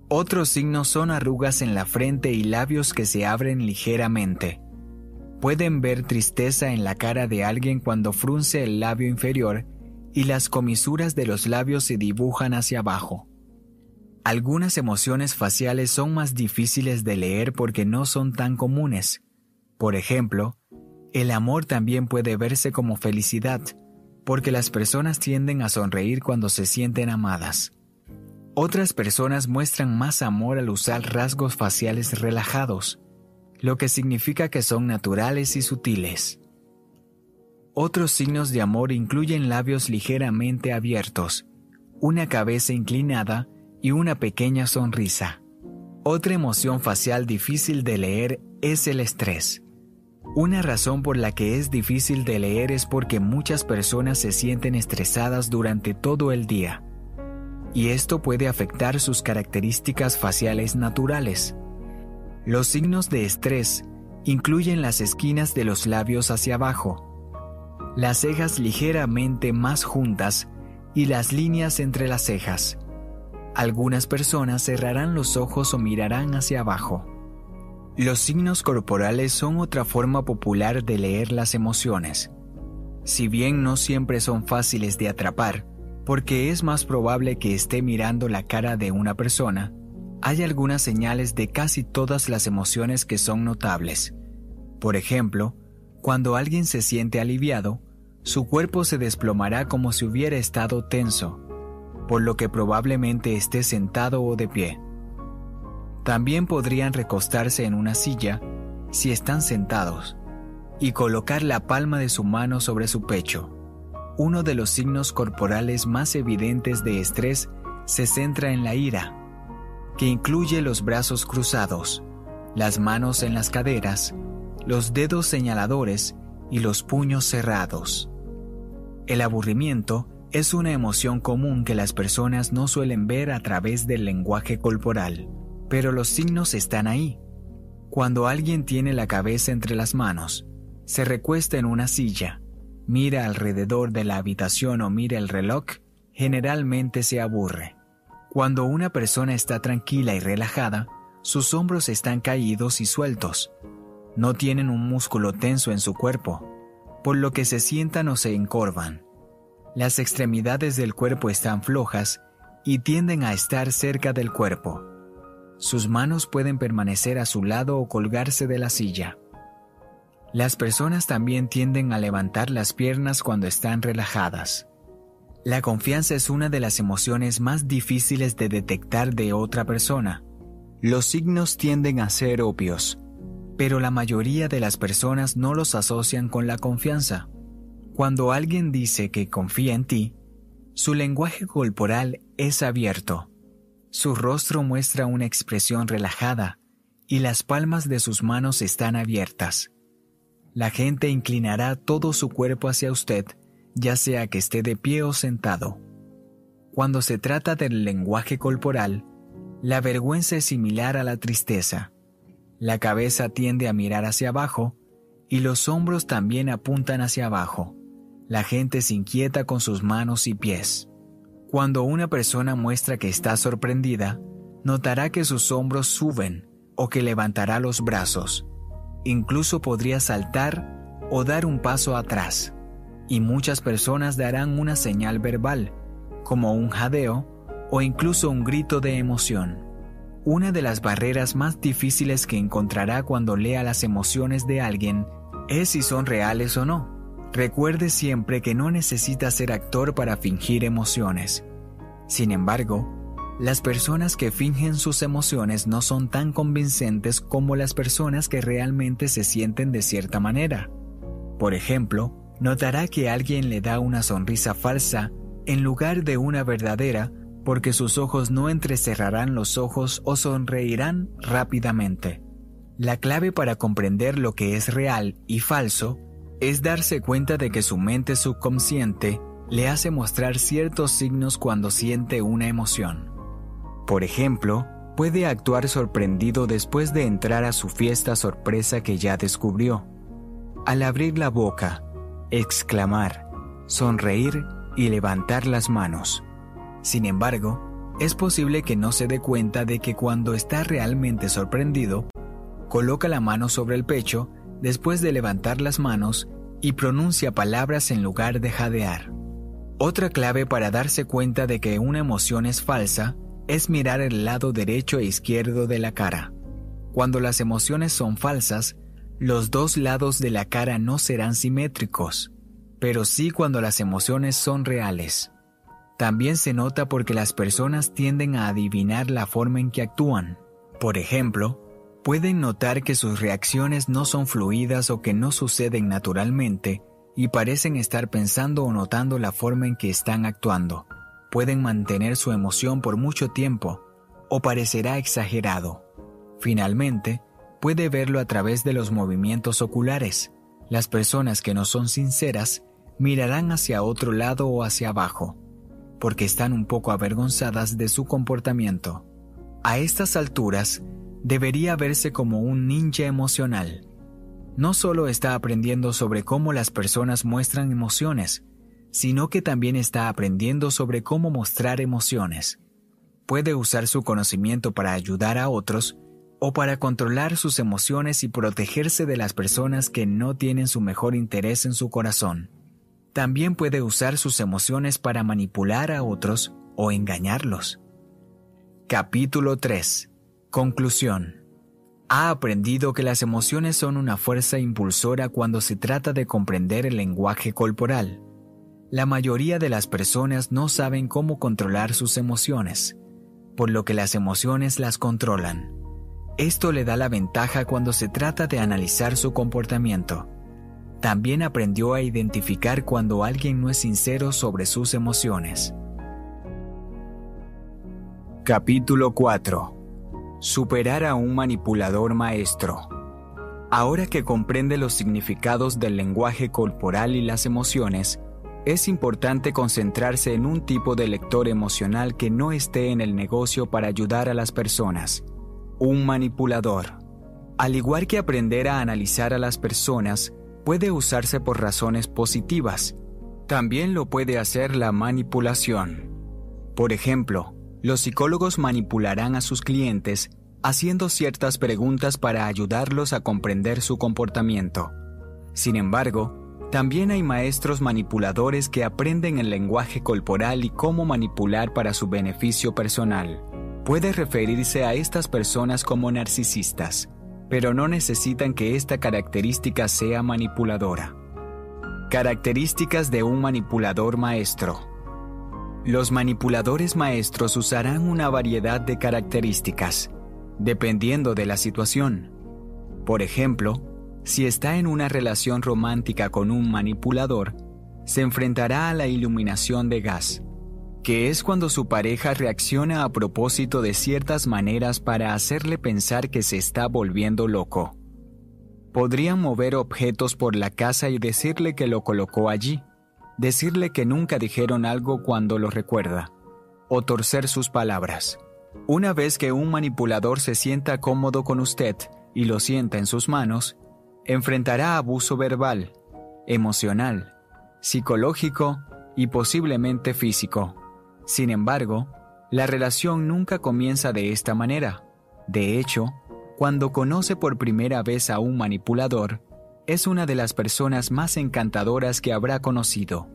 Otros signos son arrugas en la frente y labios que se abren ligeramente. Pueden ver tristeza en la cara de alguien cuando frunce el labio inferior y las comisuras de los labios se dibujan hacia abajo. Algunas emociones faciales son más difíciles de leer porque no son tan comunes. Por ejemplo, el amor también puede verse como felicidad, porque las personas tienden a sonreír cuando se sienten amadas. Otras personas muestran más amor al usar rasgos faciales relajados, lo que significa que son naturales y sutiles. Otros signos de amor incluyen labios ligeramente abiertos, una cabeza inclinada y una pequeña sonrisa. Otra emoción facial difícil de leer es el estrés. Una razón por la que es difícil de leer es porque muchas personas se sienten estresadas durante todo el día, y esto puede afectar sus características faciales naturales. Los signos de estrés incluyen las esquinas de los labios hacia abajo, las cejas ligeramente más juntas y las líneas entre las cejas. Algunas personas cerrarán los ojos o mirarán hacia abajo. Los signos corporales son otra forma popular de leer las emociones. Si bien no siempre son fáciles de atrapar, porque es más probable que esté mirando la cara de una persona, hay algunas señales de casi todas las emociones que son notables. Por ejemplo, cuando alguien se siente aliviado, su cuerpo se desplomará como si hubiera estado tenso, por lo que probablemente esté sentado o de pie. También podrían recostarse en una silla si están sentados y colocar la palma de su mano sobre su pecho. Uno de los signos corporales más evidentes de estrés se centra en la ira, que incluye los brazos cruzados, las manos en las caderas, los dedos señaladores y los puños cerrados. El aburrimiento es una emoción común que las personas no suelen ver a través del lenguaje corporal, pero los signos están ahí. Cuando alguien tiene la cabeza entre las manos, se recuesta en una silla, mira alrededor de la habitación o mira el reloj, generalmente se aburre. Cuando una persona está tranquila y relajada, sus hombros están caídos y sueltos. No tienen un músculo tenso en su cuerpo, por lo que se sientan o se encorvan. Las extremidades del cuerpo están flojas y tienden a estar cerca del cuerpo. Sus manos pueden permanecer a su lado o colgarse de la silla. Las personas también tienden a levantar las piernas cuando están relajadas. La confianza es una de las emociones más difíciles de detectar de otra persona. Los signos tienden a ser obvios, pero la mayoría de las personas no los asocian con la confianza. Cuando alguien dice que confía en ti, su lenguaje corporal es abierto. Su rostro muestra una expresión relajada y las palmas de sus manos están abiertas. La gente inclinará todo su cuerpo hacia usted ya sea que esté de pie o sentado. Cuando se trata del lenguaje corporal, la vergüenza es similar a la tristeza. La cabeza tiende a mirar hacia abajo y los hombros también apuntan hacia abajo. La gente se inquieta con sus manos y pies. Cuando una persona muestra que está sorprendida, notará que sus hombros suben o que levantará los brazos. Incluso podría saltar o dar un paso atrás y muchas personas darán una señal verbal, como un jadeo o incluso un grito de emoción. Una de las barreras más difíciles que encontrará cuando lea las emociones de alguien es si son reales o no. Recuerde siempre que no necesita ser actor para fingir emociones. Sin embargo, las personas que fingen sus emociones no son tan convincentes como las personas que realmente se sienten de cierta manera. Por ejemplo, notará que alguien le da una sonrisa falsa en lugar de una verdadera porque sus ojos no entrecerrarán los ojos o sonreirán rápidamente. La clave para comprender lo que es real y falso es darse cuenta de que su mente subconsciente le hace mostrar ciertos signos cuando siente una emoción. Por ejemplo, puede actuar sorprendido después de entrar a su fiesta sorpresa que ya descubrió. Al abrir la boca, exclamar, sonreír y levantar las manos. Sin embargo, es posible que no se dé cuenta de que cuando está realmente sorprendido, coloca la mano sobre el pecho después de levantar las manos y pronuncia palabras en lugar de jadear. Otra clave para darse cuenta de que una emoción es falsa es mirar el lado derecho e izquierdo de la cara. Cuando las emociones son falsas, los dos lados de la cara no serán simétricos, pero sí cuando las emociones son reales. También se nota porque las personas tienden a adivinar la forma en que actúan. Por ejemplo, pueden notar que sus reacciones no son fluidas o que no suceden naturalmente y parecen estar pensando o notando la forma en que están actuando. Pueden mantener su emoción por mucho tiempo o parecerá exagerado. Finalmente, puede verlo a través de los movimientos oculares. Las personas que no son sinceras mirarán hacia otro lado o hacia abajo, porque están un poco avergonzadas de su comportamiento. A estas alturas, debería verse como un ninja emocional. No solo está aprendiendo sobre cómo las personas muestran emociones, sino que también está aprendiendo sobre cómo mostrar emociones. Puede usar su conocimiento para ayudar a otros o para controlar sus emociones y protegerse de las personas que no tienen su mejor interés en su corazón. También puede usar sus emociones para manipular a otros o engañarlos. Capítulo 3 Conclusión. Ha aprendido que las emociones son una fuerza impulsora cuando se trata de comprender el lenguaje corporal. La mayoría de las personas no saben cómo controlar sus emociones, por lo que las emociones las controlan. Esto le da la ventaja cuando se trata de analizar su comportamiento. También aprendió a identificar cuando alguien no es sincero sobre sus emociones. Capítulo 4 Superar a un manipulador maestro. Ahora que comprende los significados del lenguaje corporal y las emociones, es importante concentrarse en un tipo de lector emocional que no esté en el negocio para ayudar a las personas. Un manipulador. Al igual que aprender a analizar a las personas, puede usarse por razones positivas. También lo puede hacer la manipulación. Por ejemplo, los psicólogos manipularán a sus clientes haciendo ciertas preguntas para ayudarlos a comprender su comportamiento. Sin embargo, también hay maestros manipuladores que aprenden el lenguaje corporal y cómo manipular para su beneficio personal. Puede referirse a estas personas como narcisistas, pero no necesitan que esta característica sea manipuladora. Características de un manipulador maestro. Los manipuladores maestros usarán una variedad de características, dependiendo de la situación. Por ejemplo, si está en una relación romántica con un manipulador, se enfrentará a la iluminación de gas, que es cuando su pareja reacciona a propósito de ciertas maneras para hacerle pensar que se está volviendo loco. Podrían mover objetos por la casa y decirle que lo colocó allí decirle que nunca dijeron algo cuando lo recuerda, o torcer sus palabras. Una vez que un manipulador se sienta cómodo con usted y lo sienta en sus manos, enfrentará abuso verbal, emocional, psicológico y posiblemente físico. Sin embargo, la relación nunca comienza de esta manera. De hecho, cuando conoce por primera vez a un manipulador, es una de las personas más encantadoras que habrá conocido.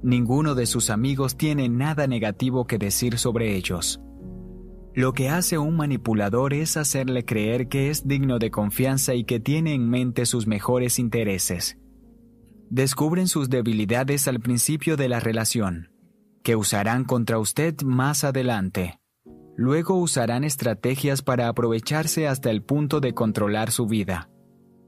Ninguno de sus amigos tiene nada negativo que decir sobre ellos. Lo que hace un manipulador es hacerle creer que es digno de confianza y que tiene en mente sus mejores intereses. Descubren sus debilidades al principio de la relación, que usarán contra usted más adelante. Luego usarán estrategias para aprovecharse hasta el punto de controlar su vida.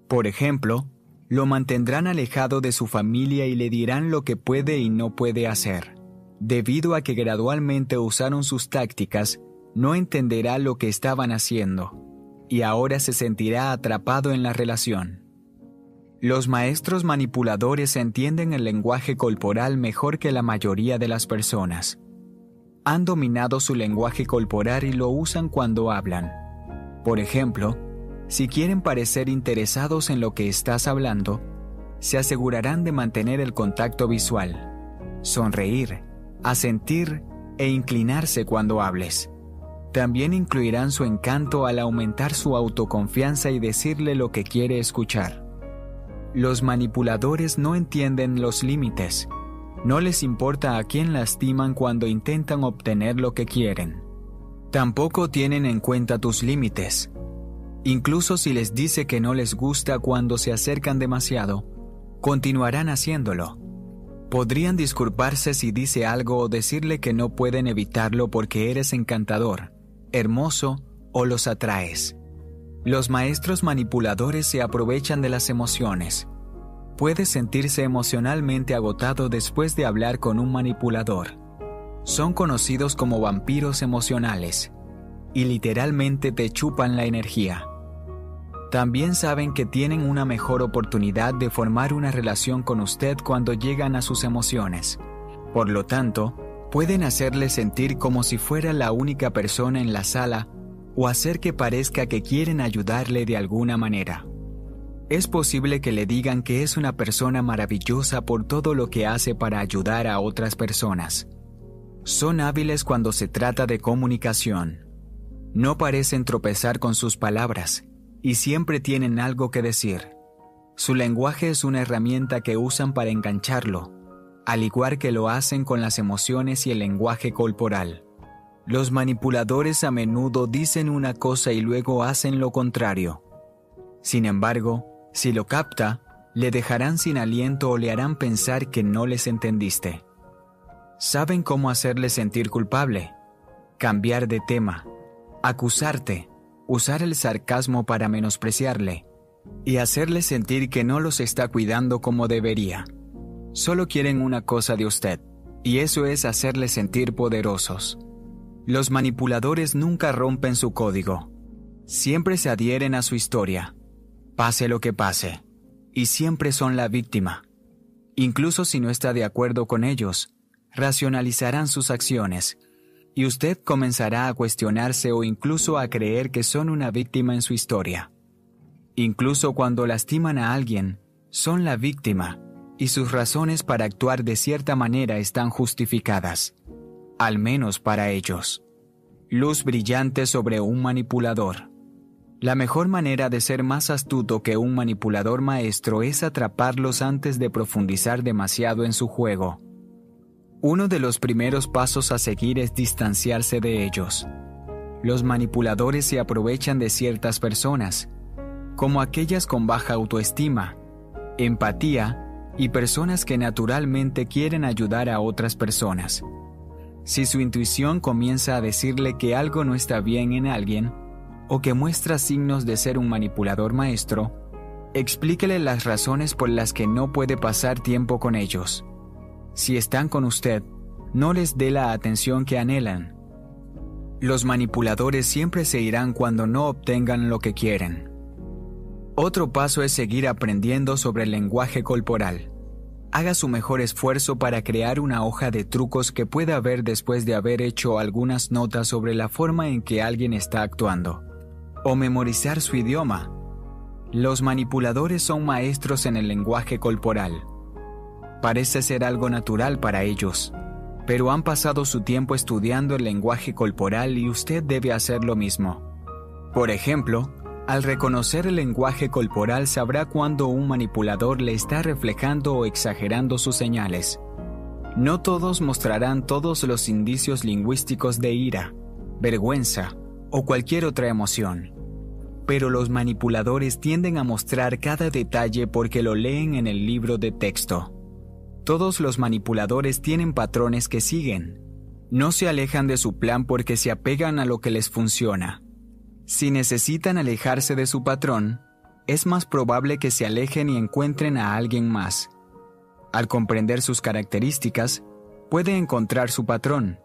Por ejemplo, lo mantendrán alejado de su familia y le dirán lo que puede y no puede hacer. Debido a que gradualmente usaron sus tácticas, no entenderá lo que estaban haciendo, y ahora se sentirá atrapado en la relación. Los maestros manipuladores entienden el lenguaje corporal mejor que la mayoría de las personas. Han dominado su lenguaje corporal y lo usan cuando hablan. Por ejemplo, si quieren parecer interesados en lo que estás hablando, se asegurarán de mantener el contacto visual, sonreír, asentir e inclinarse cuando hables. También incluirán su encanto al aumentar su autoconfianza y decirle lo que quiere escuchar. Los manipuladores no entienden los límites. No les importa a quién lastiman cuando intentan obtener lo que quieren. Tampoco tienen en cuenta tus límites. Incluso si les dice que no les gusta cuando se acercan demasiado, continuarán haciéndolo. Podrían disculparse si dice algo o decirle que no pueden evitarlo porque eres encantador, hermoso o los atraes. Los maestros manipuladores se aprovechan de las emociones. Puedes sentirse emocionalmente agotado después de hablar con un manipulador. Son conocidos como vampiros emocionales y literalmente te chupan la energía. También saben que tienen una mejor oportunidad de formar una relación con usted cuando llegan a sus emociones. Por lo tanto, pueden hacerle sentir como si fuera la única persona en la sala o hacer que parezca que quieren ayudarle de alguna manera. Es posible que le digan que es una persona maravillosa por todo lo que hace para ayudar a otras personas. Son hábiles cuando se trata de comunicación. No parecen tropezar con sus palabras y siempre tienen algo que decir. Su lenguaje es una herramienta que usan para engancharlo, al igual que lo hacen con las emociones y el lenguaje corporal. Los manipuladores a menudo dicen una cosa y luego hacen lo contrario. Sin embargo, si lo capta, le dejarán sin aliento o le harán pensar que no les entendiste. Saben cómo hacerle sentir culpable, cambiar de tema, acusarte, usar el sarcasmo para menospreciarle y hacerle sentir que no los está cuidando como debería. Solo quieren una cosa de usted, y eso es hacerle sentir poderosos. Los manipuladores nunca rompen su código. Siempre se adhieren a su historia, pase lo que pase, y siempre son la víctima. Incluso si no está de acuerdo con ellos, racionalizarán sus acciones, y usted comenzará a cuestionarse o incluso a creer que son una víctima en su historia. Incluso cuando lastiman a alguien, son la víctima, y sus razones para actuar de cierta manera están justificadas al menos para ellos. Luz brillante sobre un manipulador. La mejor manera de ser más astuto que un manipulador maestro es atraparlos antes de profundizar demasiado en su juego. Uno de los primeros pasos a seguir es distanciarse de ellos. Los manipuladores se aprovechan de ciertas personas, como aquellas con baja autoestima, empatía y personas que naturalmente quieren ayudar a otras personas. Si su intuición comienza a decirle que algo no está bien en alguien, o que muestra signos de ser un manipulador maestro, explíquele las razones por las que no puede pasar tiempo con ellos. Si están con usted, no les dé la atención que anhelan. Los manipuladores siempre se irán cuando no obtengan lo que quieren. Otro paso es seguir aprendiendo sobre el lenguaje corporal haga su mejor esfuerzo para crear una hoja de trucos que pueda ver después de haber hecho algunas notas sobre la forma en que alguien está actuando. O memorizar su idioma. Los manipuladores son maestros en el lenguaje corporal. Parece ser algo natural para ellos, pero han pasado su tiempo estudiando el lenguaje corporal y usted debe hacer lo mismo. Por ejemplo, al reconocer el lenguaje corporal sabrá cuando un manipulador le está reflejando o exagerando sus señales. No todos mostrarán todos los indicios lingüísticos de ira, vergüenza o cualquier otra emoción. Pero los manipuladores tienden a mostrar cada detalle porque lo leen en el libro de texto. Todos los manipuladores tienen patrones que siguen. No se alejan de su plan porque se apegan a lo que les funciona si necesitan alejarse de su patrón, es más probable que se alejen y encuentren a alguien más. Al comprender sus características, puede encontrar su patrón.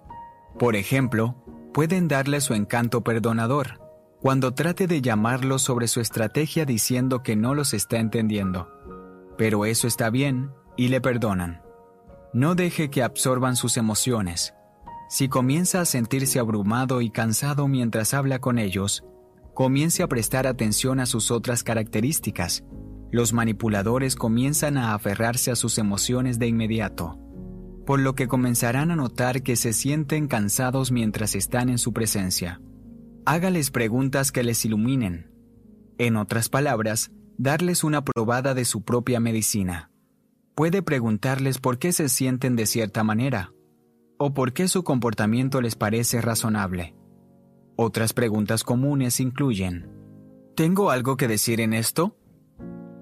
Por ejemplo, pueden darle su encanto perdonador, cuando trate de llamarlos sobre su estrategia diciendo que no los está entendiendo. pero eso está bien y le perdonan. No deje que absorban sus emociones. Si comienza a sentirse abrumado y cansado mientras habla con ellos, comience a prestar atención a sus otras características. Los manipuladores comienzan a aferrarse a sus emociones de inmediato, por lo que comenzarán a notar que se sienten cansados mientras están en su presencia. Hágales preguntas que les iluminen. En otras palabras, darles una probada de su propia medicina. Puede preguntarles por qué se sienten de cierta manera o por qué su comportamiento les parece razonable. Otras preguntas comunes incluyen, ¿Tengo algo que decir en esto?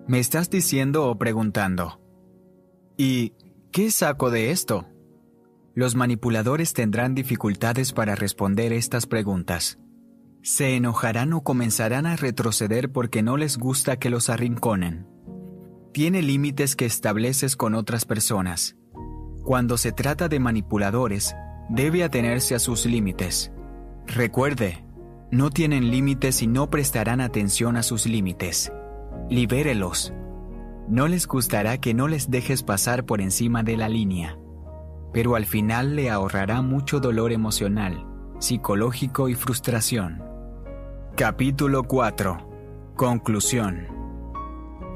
¿Me estás diciendo o preguntando? ¿Y qué saco de esto? Los manipuladores tendrán dificultades para responder estas preguntas. Se enojarán o comenzarán a retroceder porque no les gusta que los arrinconen. Tiene límites que estableces con otras personas. Cuando se trata de manipuladores, debe atenerse a sus límites. Recuerde, no tienen límites y no prestarán atención a sus límites. Libérelos. No les gustará que no les dejes pasar por encima de la línea, pero al final le ahorrará mucho dolor emocional, psicológico y frustración. Capítulo 4. Conclusión.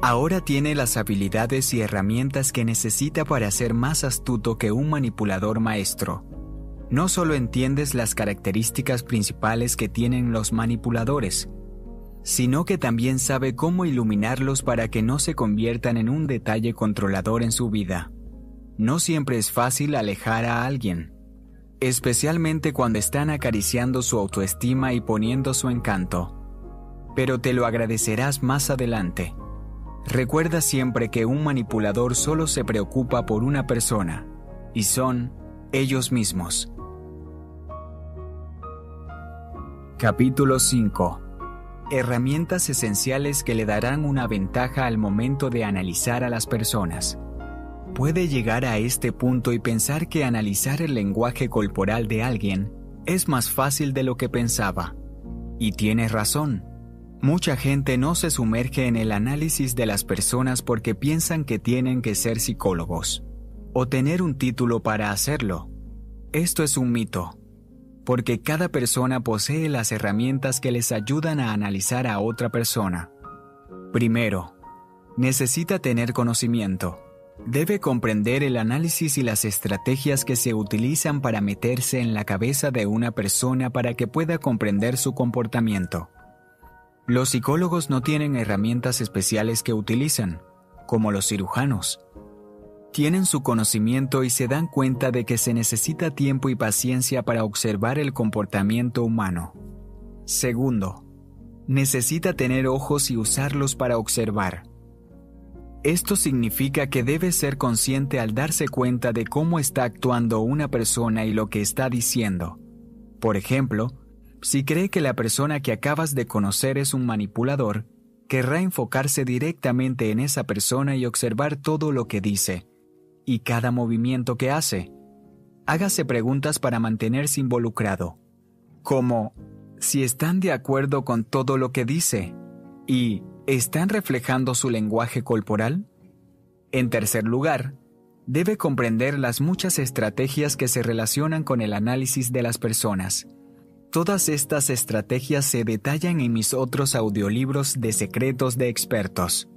Ahora tiene las habilidades y herramientas que necesita para ser más astuto que un manipulador maestro. No solo entiendes las características principales que tienen los manipuladores, sino que también sabe cómo iluminarlos para que no se conviertan en un detalle controlador en su vida. No siempre es fácil alejar a alguien, especialmente cuando están acariciando su autoestima y poniendo su encanto. Pero te lo agradecerás más adelante. Recuerda siempre que un manipulador solo se preocupa por una persona, y son ellos mismos. Capítulo 5. Herramientas esenciales que le darán una ventaja al momento de analizar a las personas puede llegar a este punto y pensar que analizar el lenguaje corporal de alguien es más fácil de lo que pensaba. Y tiene razón. Mucha gente no se sumerge en el análisis de las personas porque piensan que tienen que ser psicólogos o tener un título para hacerlo. Esto es un mito, porque cada persona posee las herramientas que les ayudan a analizar a otra persona. Primero, necesita tener conocimiento. Debe comprender el análisis y las estrategias que se utilizan para meterse en la cabeza de una persona para que pueda comprender su comportamiento. Los psicólogos no tienen herramientas especiales que utilizan, como los cirujanos. Tienen su conocimiento y se dan cuenta de que se necesita tiempo y paciencia para observar el comportamiento humano. Segundo, necesita tener ojos y usarlos para observar. Esto significa que debe ser consciente al darse cuenta de cómo está actuando una persona y lo que está diciendo. Por ejemplo, si cree que la persona que acabas de conocer es un manipulador, querrá enfocarse directamente en esa persona y observar todo lo que dice y cada movimiento que hace. Hágase preguntas para mantenerse involucrado, como si están de acuerdo con todo lo que dice y ¿Están reflejando su lenguaje corporal? En tercer lugar, debe comprender las muchas estrategias que se relacionan con el análisis de las personas. Todas estas estrategias se detallan en mis otros audiolibros de secretos de expertos.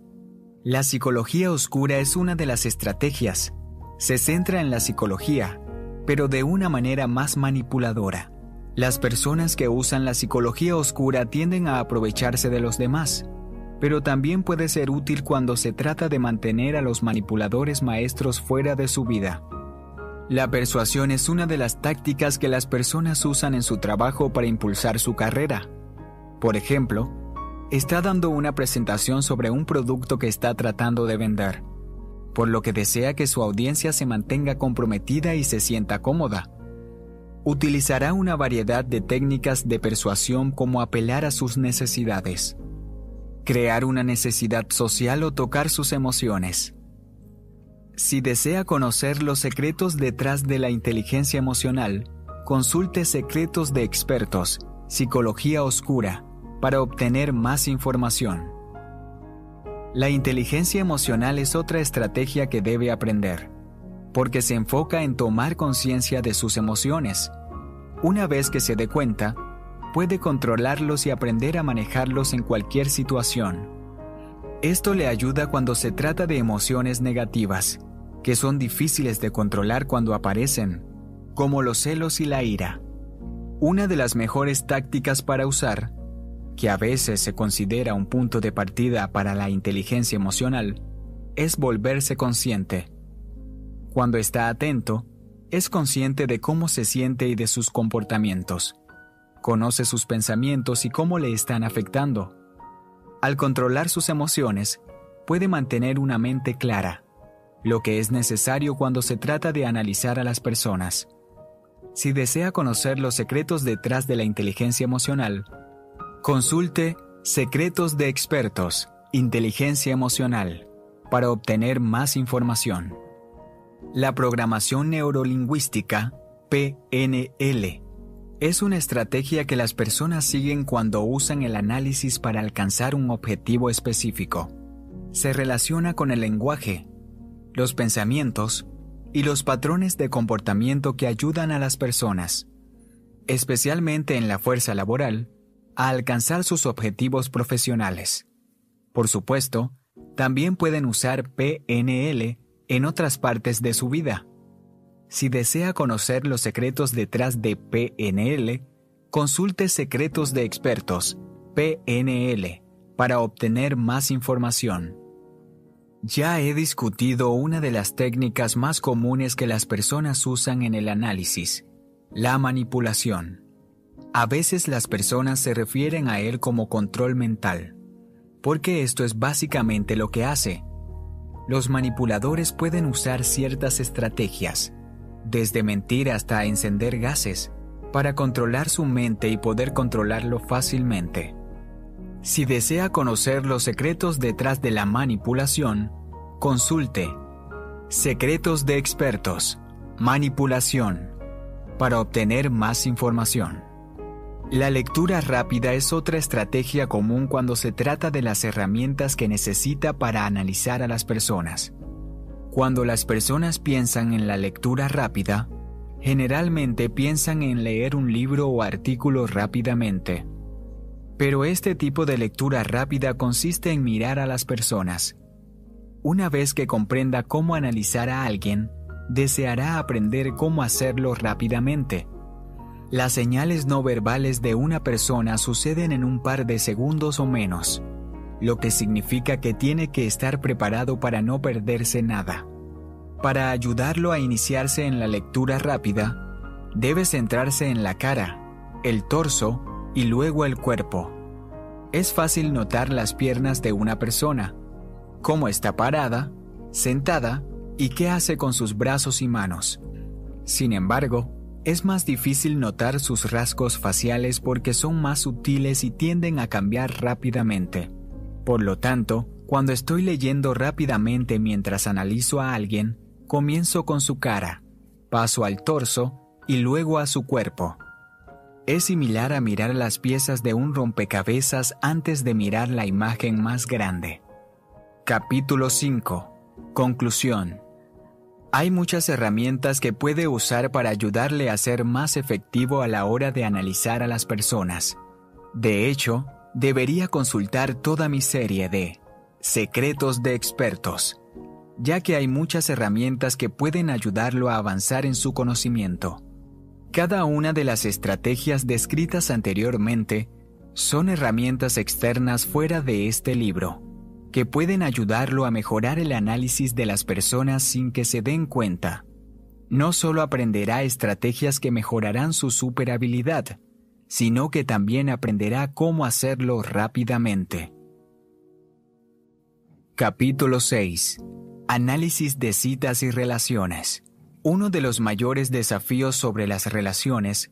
La psicología oscura es una de las estrategias. Se centra en la psicología, pero de una manera más manipuladora. Las personas que usan la psicología oscura tienden a aprovecharse de los demás pero también puede ser útil cuando se trata de mantener a los manipuladores maestros fuera de su vida. La persuasión es una de las tácticas que las personas usan en su trabajo para impulsar su carrera. Por ejemplo, está dando una presentación sobre un producto que está tratando de vender, por lo que desea que su audiencia se mantenga comprometida y se sienta cómoda. Utilizará una variedad de técnicas de persuasión como apelar a sus necesidades crear una necesidad social o tocar sus emociones. Si desea conocer los secretos detrás de la inteligencia emocional, consulte Secretos de Expertos, Psicología Oscura, para obtener más información. La inteligencia emocional es otra estrategia que debe aprender, porque se enfoca en tomar conciencia de sus emociones. Una vez que se dé cuenta, puede controlarlos y aprender a manejarlos en cualquier situación. Esto le ayuda cuando se trata de emociones negativas, que son difíciles de controlar cuando aparecen, como los celos y la ira. Una de las mejores tácticas para usar que a veces se considera un punto de partida para la inteligencia emocional, es volverse consciente. Cuando está atento, es consciente de cómo se siente y de sus comportamientos. Conoce sus pensamientos y cómo le están afectando. Al controlar sus emociones, puede mantener una mente clara, lo que es necesario cuando se trata de analizar a las personas. Si desea conocer los secretos detrás de la inteligencia emocional, Consulte Secretos de Expertos, Inteligencia Emocional, para obtener más información. La programación neurolingüística, PNL, es una estrategia que las personas siguen cuando usan el análisis para alcanzar un objetivo específico. Se relaciona con el lenguaje, los pensamientos y los patrones de comportamiento que ayudan a las personas, especialmente en la fuerza laboral, a alcanzar sus objetivos profesionales. Por supuesto, también pueden usar PNL en otras partes de su vida. Si desea conocer los secretos detrás de PNL, consulte Secretos de Expertos, PNL, para obtener más información. Ya he discutido una de las técnicas más comunes que las personas usan en el análisis, la manipulación. A veces las personas se refieren a él como control mental, porque esto es básicamente lo que hace. Los manipuladores pueden usar ciertas estrategias, desde mentir hasta encender gases, para controlar su mente y poder controlarlo fácilmente. Si desea conocer los secretos detrás de la manipulación, consulte Secretos de expertos, manipulación, para obtener más información. La lectura rápida es otra estrategia común cuando se trata de las herramientas que necesita para analizar a las personas. Cuando las personas piensan en la lectura rápida, generalmente piensan en leer un libro o artículo rápidamente. Pero este tipo de lectura rápida consiste en mirar a las personas. Una vez que comprenda cómo analizar a alguien, deseará aprender cómo hacerlo rápidamente las señales no verbales de una persona suceden en un par de segundos o menos, lo que significa que tiene que estar preparado para no perderse nada. Para ayudarlo a iniciarse en la lectura rápida, debe centrarse en la cara, el torso y luego el cuerpo. Es fácil notar las piernas de una persona, cómo está parada, sentada y qué hace con sus brazos y manos. Sin embargo, es más difícil notar sus rasgos faciales porque son más sutiles y tienden a cambiar rápidamente. Por lo tanto, cuando estoy leyendo rápidamente mientras analizo a alguien, comienzo con su cara, paso al torso y luego a su cuerpo. Es similar a mirar las piezas de un rompecabezas antes de mirar la imagen más grande. Capítulo 5. Conclusión. Hay muchas herramientas que puede usar para ayudarle a ser más efectivo a la hora de analizar a las personas. De hecho, debería consultar toda mi serie de Secretos de Expertos, ya que hay muchas herramientas que pueden ayudarlo a avanzar en su conocimiento. Cada una de las estrategias descritas anteriormente son herramientas externas fuera de este libro que pueden ayudarlo a mejorar el análisis de las personas sin que se den cuenta. No solo aprenderá estrategias que mejorarán su superhabilidad, sino que también aprenderá cómo hacerlo rápidamente. Capítulo 6. Análisis de citas y relaciones. Uno de los mayores desafíos sobre las relaciones,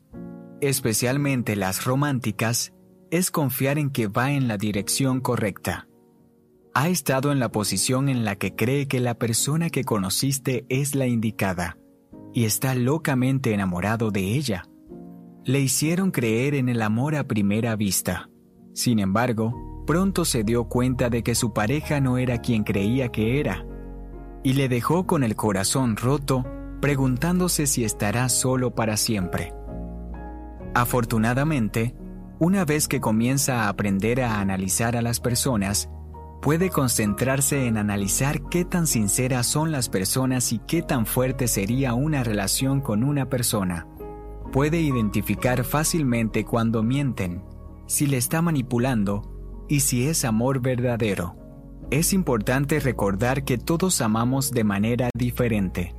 especialmente las románticas, es confiar en que va en la dirección correcta ha estado en la posición en la que cree que la persona que conociste es la indicada y está locamente enamorado de ella. Le hicieron creer en el amor a primera vista. Sin embargo, pronto se dio cuenta de que su pareja no era quien creía que era, y le dejó con el corazón roto, preguntándose si estará solo para siempre. Afortunadamente, una vez que comienza a aprender a analizar a las personas, puede concentrarse en analizar qué tan sinceras son las personas y qué tan fuerte sería una relación con una persona. Puede identificar fácilmente cuando mienten, si le está manipulando y si es amor verdadero. Es importante recordar que todos amamos de manera diferente,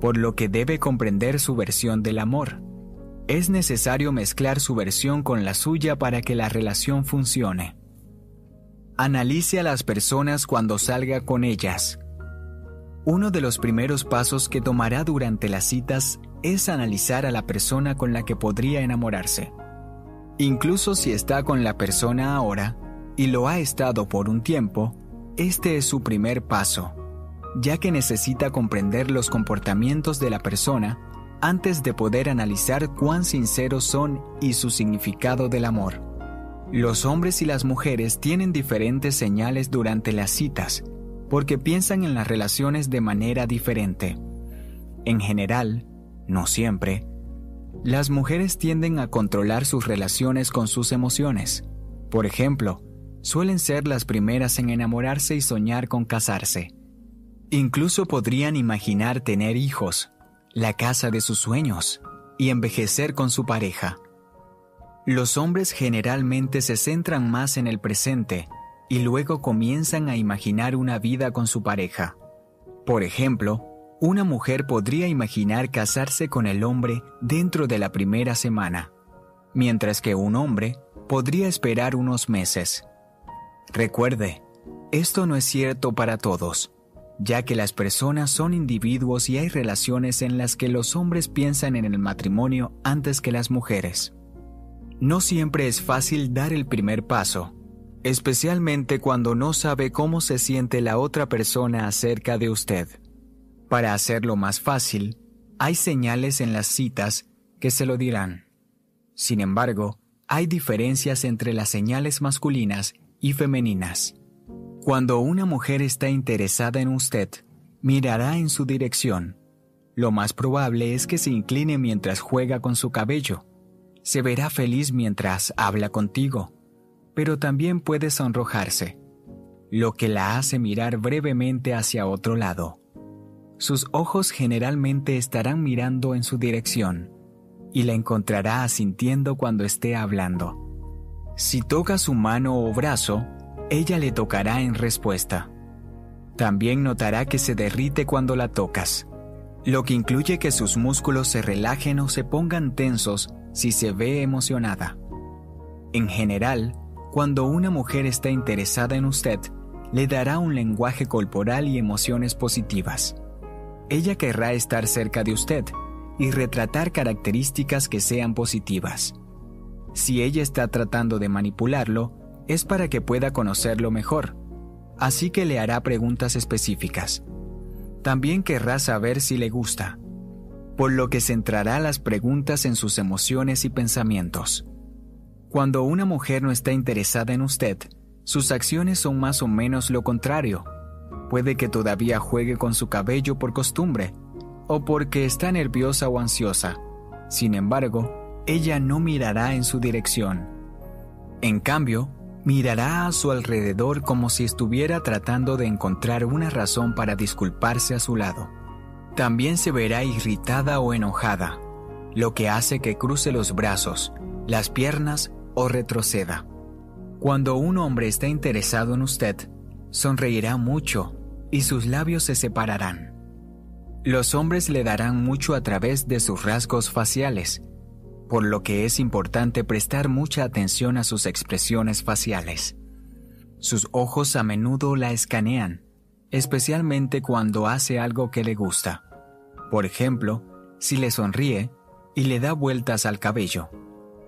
por lo que debe comprender su versión del amor. Es necesario mezclar su versión con la suya para que la relación funcione. Analice a las personas cuando salga con ellas. Uno de los primeros pasos que tomará durante las citas es analizar a la persona con la que podría enamorarse. Incluso si está con la persona ahora y lo ha estado por un tiempo, este es su primer paso, ya que necesita comprender los comportamientos de la persona antes de poder analizar cuán sinceros son y su significado del amor. Los hombres y las mujeres tienen diferentes señales durante las citas, porque piensan en las relaciones de manera diferente. En general, no siempre, las mujeres tienden a controlar sus relaciones con sus emociones. Por ejemplo, suelen ser las primeras en enamorarse y soñar con casarse. Incluso podrían imaginar tener hijos, la casa de sus sueños y envejecer con su pareja. Los hombres generalmente se centran más en el presente y luego comienzan a imaginar una vida con su pareja. Por ejemplo, una mujer podría imaginar casarse con el hombre dentro de la primera semana, mientras que un hombre podría esperar unos meses. Recuerde, esto no es cierto para todos, ya que las personas son individuos y hay relaciones en las que los hombres piensan en el matrimonio antes que las mujeres. No siempre es fácil dar el primer paso, especialmente cuando no sabe cómo se siente la otra persona acerca de usted. Para hacerlo más fácil, hay señales en las citas que se lo dirán. Sin embargo, hay diferencias entre las señales masculinas y femeninas. Cuando una mujer está interesada en usted, mirará en su dirección. Lo más probable es que se incline mientras juega con su cabello se verá feliz mientras habla contigo, pero también puede sonrojarse, lo que la hace mirar brevemente hacia otro lado. Sus ojos generalmente estarán mirando en su dirección y la encontrará asintiendo cuando esté hablando. Si toca su mano o brazo, ella le tocará en respuesta. También notará que se derrite cuando la tocas, lo que incluye que sus músculos se relajen o se pongan tensos si se ve emocionada. En general, cuando una mujer está interesada en usted, le dará un lenguaje corporal y emociones positivas. Ella querrá estar cerca de usted y retratar características que sean positivas. Si ella está tratando de manipularlo, es para que pueda conocerlo mejor, así que le hará preguntas específicas. También querrá saber si le gusta, por lo que centrará las preguntas en sus emociones y pensamientos. Cuando una mujer no está interesada en usted, sus acciones son más o menos lo contrario. Puede que todavía juegue con su cabello por costumbre, o porque está nerviosa o ansiosa. Sin embargo, ella no mirará en su dirección. En cambio, mirará a su alrededor como si estuviera tratando de encontrar una razón para disculparse a su lado. También se verá irritada o enojada, lo que hace que cruce los brazos, las piernas o retroceda. Cuando un hombre está interesado en usted, sonreirá mucho y sus labios se separarán. Los hombres le darán mucho a través de sus rasgos faciales, por lo que es importante prestar mucha atención a sus expresiones faciales. Sus ojos a menudo la escanean, especialmente cuando hace algo que le gusta. Por ejemplo, si le sonríe y le da vueltas al cabello,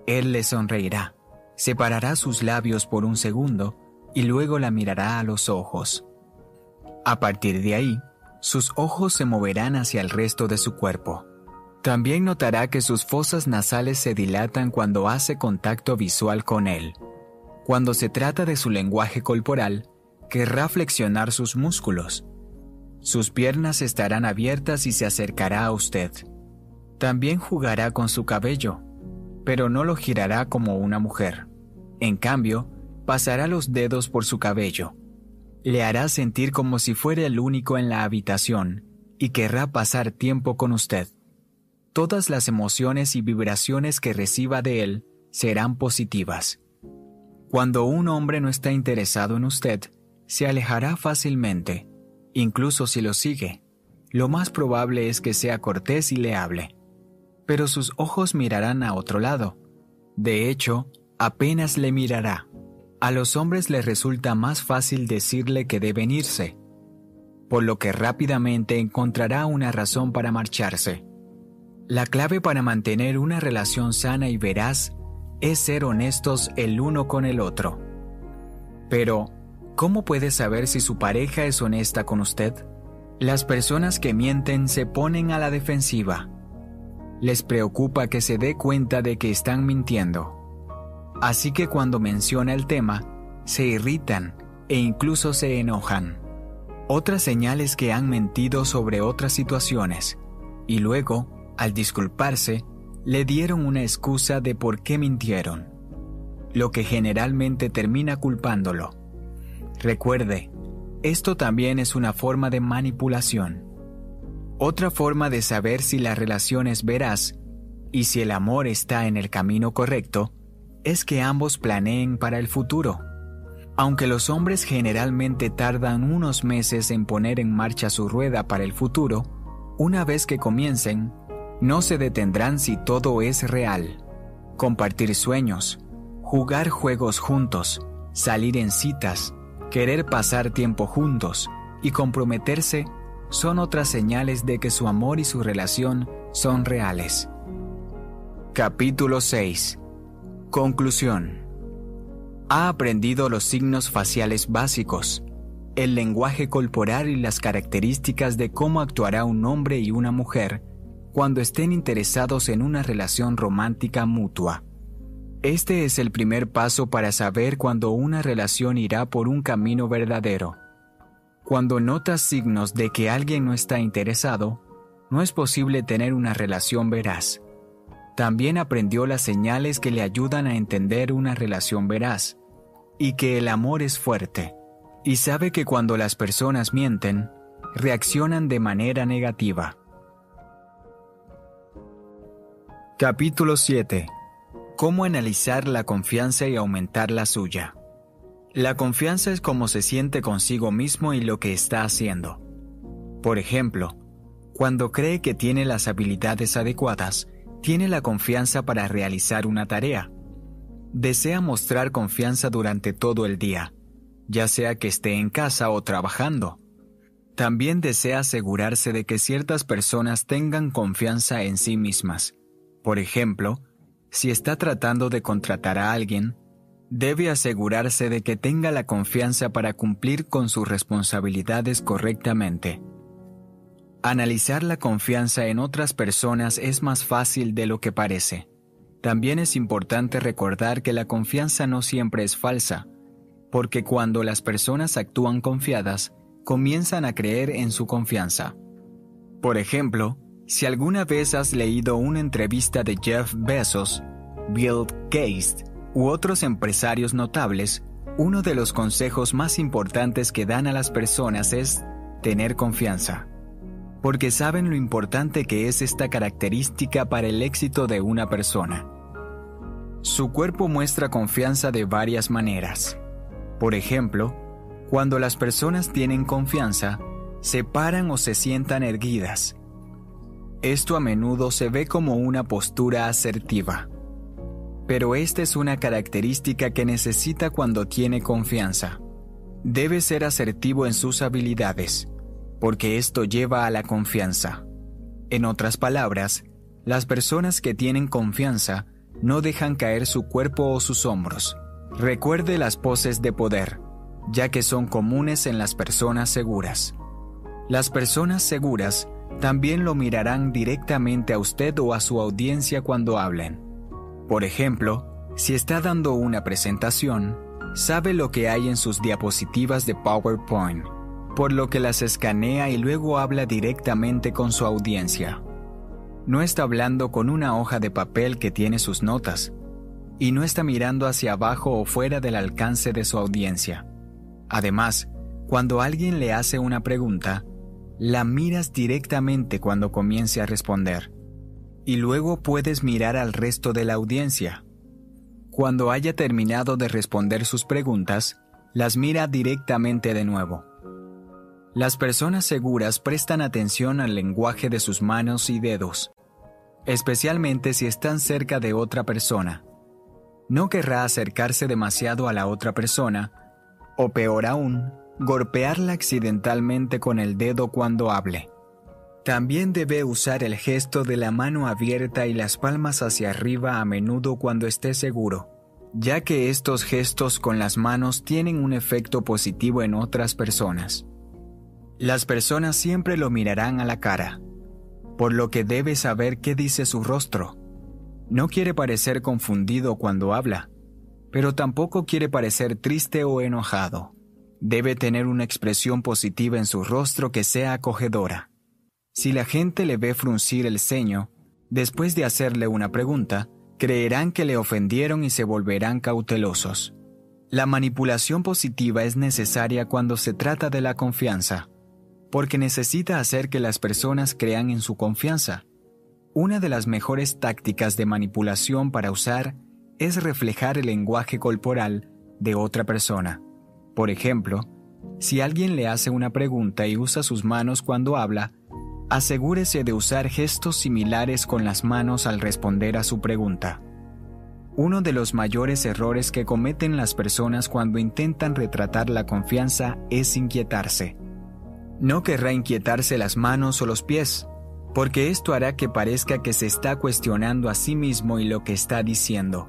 él le sonreirá, separará sus labios por un segundo y luego la mirará a los ojos. A partir de ahí, sus ojos se moverán hacia el resto de su cuerpo. También notará que sus fosas nasales se dilatan cuando hace contacto visual con él. Cuando se trata de su lenguaje corporal, querrá flexionar sus músculos. Sus piernas estarán abiertas y se acercará a usted. También jugará con su cabello, pero no lo girará como una mujer. En cambio, pasará los dedos por su cabello. Le hará sentir como si fuera el único en la habitación y querrá pasar tiempo con usted. Todas las emociones y vibraciones que reciba de él serán positivas. Cuando un hombre no está interesado en usted, se alejará fácilmente, incluso si lo sigue. Lo más probable es que sea cortés y le hable. Pero sus ojos mirarán a otro lado. De hecho, apenas le mirará. A los hombres les resulta más fácil decirle que deben irse, por lo que rápidamente encontrará una razón para marcharse. La clave para mantener una relación sana y veraz es ser honestos el uno con el otro. Pero, ¿Cómo puede saber si su pareja es honesta con usted? Las personas que mienten se ponen a la defensiva. Les preocupa que se dé cuenta de que están mintiendo. Así que cuando menciona el tema, se irritan e incluso se enojan. Otra señal es que han mentido sobre otras situaciones y luego, al disculparse, le dieron una excusa de por qué mintieron, lo que generalmente termina culpándolo. Recuerde, esto también es una forma de manipulación. Otra forma de saber si la relación es veraz y si el amor está en el camino correcto es que ambos planeen para el futuro. Aunque los hombres generalmente tardan unos meses en poner en marcha su rueda para el futuro, una vez que comiencen, no se detendrán si todo es real. Compartir sueños, jugar juegos juntos, salir en citas, Querer pasar tiempo juntos y comprometerse son otras señales de que su amor y su relación son reales. Capítulo 6. Conclusión. Ha aprendido los signos faciales básicos, el lenguaje corporal y las características de cómo actuará un hombre y una mujer cuando estén interesados en una relación romántica mutua. Este es el primer paso para saber cuando una relación irá por un camino verdadero. Cuando notas signos de que alguien no está interesado, no es posible tener una relación veraz. También aprendió las señales que le ayudan a entender una relación veraz, y que el amor es fuerte, y sabe que cuando las personas mienten, reaccionan de manera negativa. Capítulo 7 Cómo analizar la confianza y aumentar la suya. La confianza es cómo se siente consigo mismo y lo que está haciendo. Por ejemplo, cuando cree que tiene las habilidades adecuadas, tiene la confianza para realizar una tarea. Desea mostrar confianza durante todo el día, ya sea que esté en casa o trabajando. También desea asegurarse de que ciertas personas tengan confianza en sí mismas. Por ejemplo, si está tratando de contratar a alguien, debe asegurarse de que tenga la confianza para cumplir con sus responsabilidades correctamente. Analizar la confianza en otras personas es más fácil de lo que parece. También es importante recordar que la confianza no siempre es falsa, porque cuando las personas actúan confiadas, comienzan a creer en su confianza. Por ejemplo, si alguna vez has leído una entrevista de Jeff Bezos, Bill Gates u otros empresarios notables, uno de los consejos más importantes que dan a las personas es tener confianza, porque saben lo importante que es esta característica para el éxito de una persona. Su cuerpo muestra confianza de varias maneras. Por ejemplo, cuando las personas tienen confianza, se paran o se sientan erguidas, esto a menudo se ve como una postura asertiva. Pero esta es una característica que necesita cuando tiene confianza. Debe ser asertivo en sus habilidades, porque esto lleva a la confianza. En otras palabras, las personas que tienen confianza no dejan caer su cuerpo o sus hombros. Recuerde las poses de poder, ya que son comunes en las personas seguras. Las personas seguras también lo mirarán directamente a usted o a su audiencia cuando hablen. Por ejemplo, si está dando una presentación, sabe lo que hay en sus diapositivas de PowerPoint, por lo que las escanea y luego habla directamente con su audiencia. No está hablando con una hoja de papel que tiene sus notas, y no está mirando hacia abajo o fuera del alcance de su audiencia. Además, cuando alguien le hace una pregunta, la miras directamente cuando comience a responder. Y luego puedes mirar al resto de la audiencia. Cuando haya terminado de responder sus preguntas, las mira directamente de nuevo. Las personas seguras prestan atención al lenguaje de sus manos y dedos, especialmente si están cerca de otra persona. No querrá acercarse demasiado a la otra persona, o peor aún, golpearla accidentalmente con el dedo cuando hable. También debe usar el gesto de la mano abierta y las palmas hacia arriba a menudo cuando esté seguro, ya que estos gestos con las manos tienen un efecto positivo en otras personas. Las personas siempre lo mirarán a la cara, por lo que debe saber qué dice su rostro. No quiere parecer confundido cuando habla, pero tampoco quiere parecer triste o enojado. Debe tener una expresión positiva en su rostro que sea acogedora. Si la gente le ve fruncir el ceño, después de hacerle una pregunta, creerán que le ofendieron y se volverán cautelosos. La manipulación positiva es necesaria cuando se trata de la confianza, porque necesita hacer que las personas crean en su confianza. Una de las mejores tácticas de manipulación para usar es reflejar el lenguaje corporal de otra persona. Por ejemplo, si alguien le hace una pregunta y usa sus manos cuando habla, asegúrese de usar gestos similares con las manos al responder a su pregunta. Uno de los mayores errores que cometen las personas cuando intentan retratar la confianza es inquietarse. No querrá inquietarse las manos o los pies, porque esto hará que parezca que se está cuestionando a sí mismo y lo que está diciendo.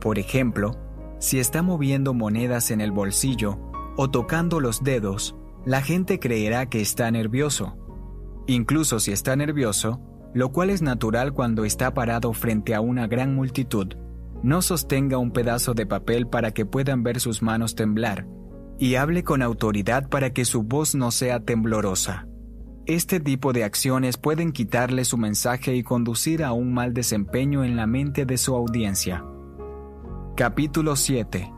Por ejemplo, si está moviendo monedas en el bolsillo o tocando los dedos, la gente creerá que está nervioso. Incluso si está nervioso, lo cual es natural cuando está parado frente a una gran multitud, no sostenga un pedazo de papel para que puedan ver sus manos temblar, y hable con autoridad para que su voz no sea temblorosa. Este tipo de acciones pueden quitarle su mensaje y conducir a un mal desempeño en la mente de su audiencia. Capítulo 7.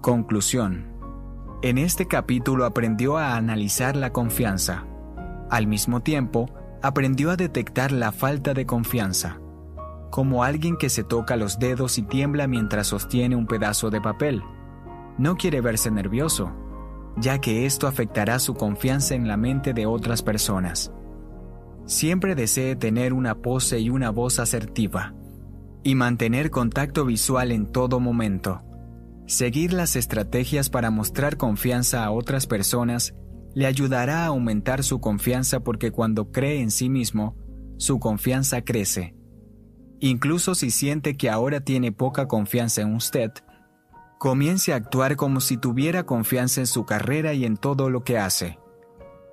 Conclusión. En este capítulo aprendió a analizar la confianza. Al mismo tiempo, aprendió a detectar la falta de confianza, como alguien que se toca los dedos y tiembla mientras sostiene un pedazo de papel. No quiere verse nervioso, ya que esto afectará su confianza en la mente de otras personas. Siempre desee tener una pose y una voz asertiva y mantener contacto visual en todo momento. Seguir las estrategias para mostrar confianza a otras personas le ayudará a aumentar su confianza porque cuando cree en sí mismo, su confianza crece. Incluso si siente que ahora tiene poca confianza en usted, comience a actuar como si tuviera confianza en su carrera y en todo lo que hace.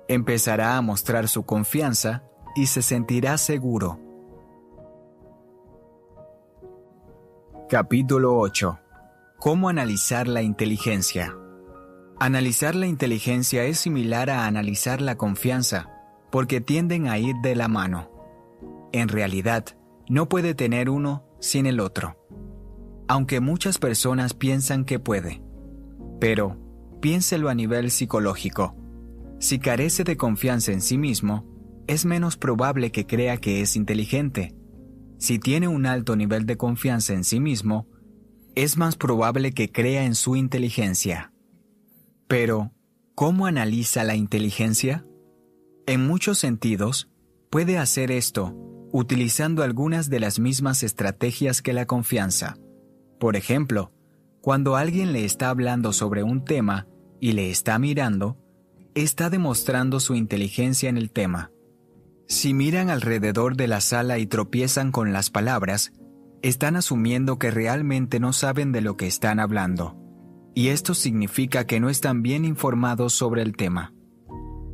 Empezará a mostrar su confianza y se sentirá seguro. Capítulo 8. ¿Cómo analizar la inteligencia? Analizar la inteligencia es similar a analizar la confianza, porque tienden a ir de la mano. En realidad, no puede tener uno sin el otro. Aunque muchas personas piensan que puede. Pero, piénselo a nivel psicológico. Si carece de confianza en sí mismo, es menos probable que crea que es inteligente si tiene un alto nivel de confianza en sí mismo, es más probable que crea en su inteligencia. Pero, ¿cómo analiza la inteligencia? En muchos sentidos, puede hacer esto utilizando algunas de las mismas estrategias que la confianza. Por ejemplo, cuando alguien le está hablando sobre un tema y le está mirando, está demostrando su inteligencia en el tema. Si miran alrededor de la sala y tropiezan con las palabras, están asumiendo que realmente no saben de lo que están hablando. Y esto significa que no están bien informados sobre el tema.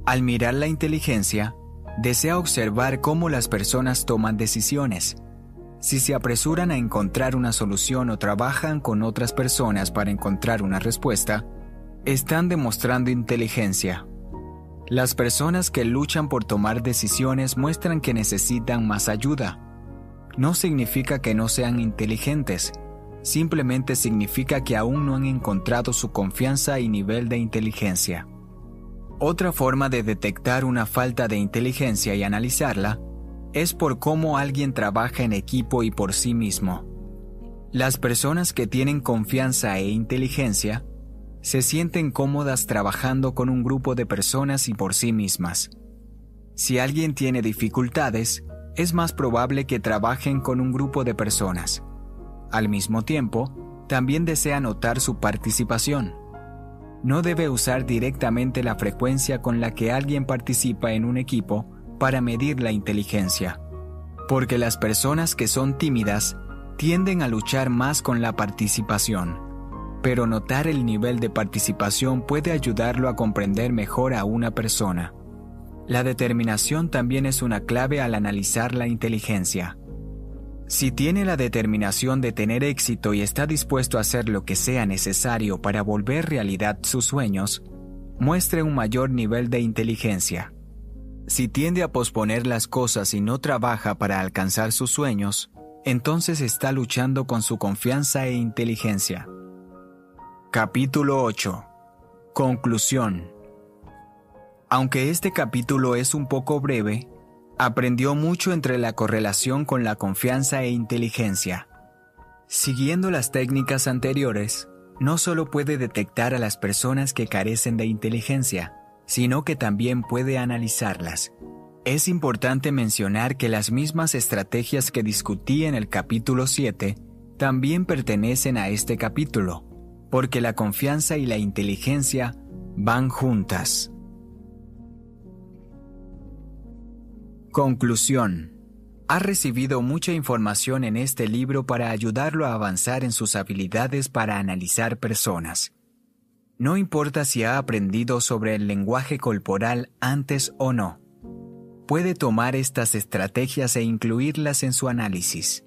Al mirar la inteligencia, desea observar cómo las personas toman decisiones. Si se apresuran a encontrar una solución o trabajan con otras personas para encontrar una respuesta, están demostrando inteligencia. Las personas que luchan por tomar decisiones muestran que necesitan más ayuda. No significa que no sean inteligentes, simplemente significa que aún no han encontrado su confianza y nivel de inteligencia. Otra forma de detectar una falta de inteligencia y analizarla es por cómo alguien trabaja en equipo y por sí mismo. Las personas que tienen confianza e inteligencia se sienten cómodas trabajando con un grupo de personas y por sí mismas. Si alguien tiene dificultades, es más probable que trabajen con un grupo de personas. Al mismo tiempo, también desea notar su participación. No debe usar directamente la frecuencia con la que alguien participa en un equipo para medir la inteligencia, porque las personas que son tímidas tienden a luchar más con la participación, pero notar el nivel de participación puede ayudarlo a comprender mejor a una persona. La determinación también es una clave al analizar la inteligencia. Si tiene la determinación de tener éxito y está dispuesto a hacer lo que sea necesario para volver realidad sus sueños, muestre un mayor nivel de inteligencia. Si tiende a posponer las cosas y no trabaja para alcanzar sus sueños, entonces está luchando con su confianza e inteligencia. Capítulo 8. Conclusión. Aunque este capítulo es un poco breve, aprendió mucho entre la correlación con la confianza e inteligencia. Siguiendo las técnicas anteriores, no solo puede detectar a las personas que carecen de inteligencia, sino que también puede analizarlas. Es importante mencionar que las mismas estrategias que discutí en el capítulo 7 también pertenecen a este capítulo, porque la confianza y la inteligencia van juntas. Conclusión. Ha recibido mucha información en este libro para ayudarlo a avanzar en sus habilidades para analizar personas. No importa si ha aprendido sobre el lenguaje corporal antes o no. Puede tomar estas estrategias e incluirlas en su análisis.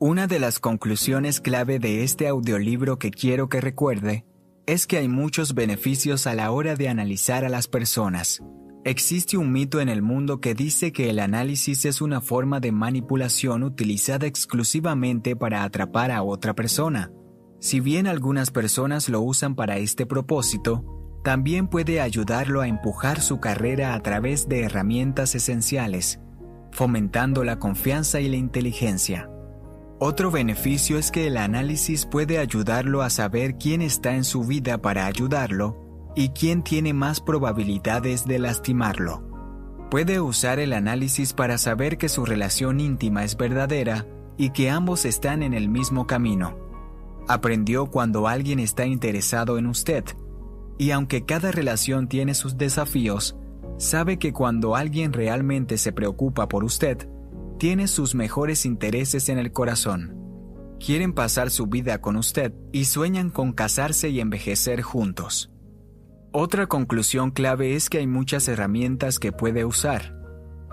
Una de las conclusiones clave de este audiolibro que quiero que recuerde es que hay muchos beneficios a la hora de analizar a las personas, Existe un mito en el mundo que dice que el análisis es una forma de manipulación utilizada exclusivamente para atrapar a otra persona. Si bien algunas personas lo usan para este propósito, también puede ayudarlo a empujar su carrera a través de herramientas esenciales, fomentando la confianza y la inteligencia. Otro beneficio es que el análisis puede ayudarlo a saber quién está en su vida para ayudarlo y quién tiene más probabilidades de lastimarlo. Puede usar el análisis para saber que su relación íntima es verdadera y que ambos están en el mismo camino. Aprendió cuando alguien está interesado en usted, y aunque cada relación tiene sus desafíos, sabe que cuando alguien realmente se preocupa por usted, tiene sus mejores intereses en el corazón. Quieren pasar su vida con usted y sueñan con casarse y envejecer juntos. Otra conclusión clave es que hay muchas herramientas que puede usar,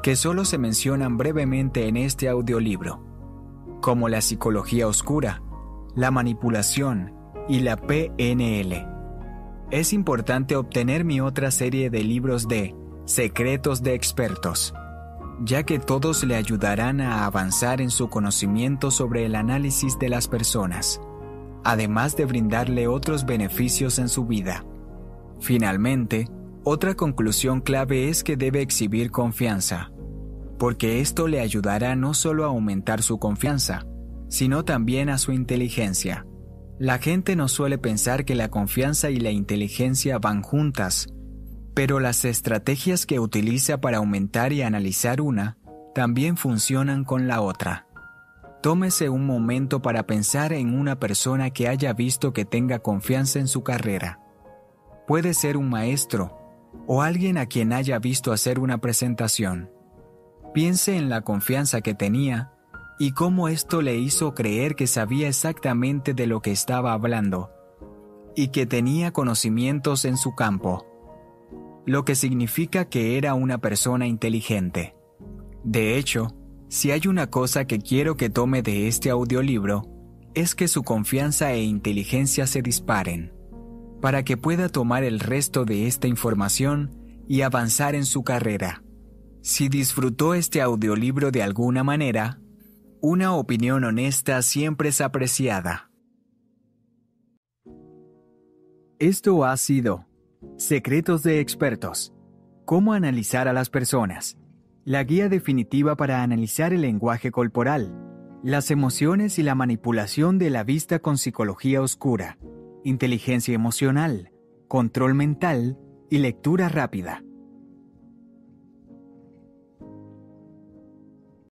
que solo se mencionan brevemente en este audiolibro, como la psicología oscura, la manipulación y la PNL. Es importante obtener mi otra serie de libros de Secretos de Expertos, ya que todos le ayudarán a avanzar en su conocimiento sobre el análisis de las personas, además de brindarle otros beneficios en su vida. Finalmente, otra conclusión clave es que debe exhibir confianza, porque esto le ayudará no solo a aumentar su confianza, sino también a su inteligencia. La gente no suele pensar que la confianza y la inteligencia van juntas, pero las estrategias que utiliza para aumentar y analizar una también funcionan con la otra. Tómese un momento para pensar en una persona que haya visto que tenga confianza en su carrera puede ser un maestro o alguien a quien haya visto hacer una presentación. Piense en la confianza que tenía y cómo esto le hizo creer que sabía exactamente de lo que estaba hablando y que tenía conocimientos en su campo, lo que significa que era una persona inteligente. De hecho, Si hay una cosa que quiero que tome de este audiolibro, es que su confianza e inteligencia se disparen, para que pueda tomar el resto de esta información y avanzar en su carrera. Si disfrutó este audiolibro de alguna manera, una opinión honesta siempre es apreciada. Esto ha sido Secretos de Expertos. Cómo analizar a las personas. La guía definitiva para analizar el lenguaje corporal, las emociones y la manipulación de la vista con psicología oscura, inteligencia emocional, control mental y lectura rápida.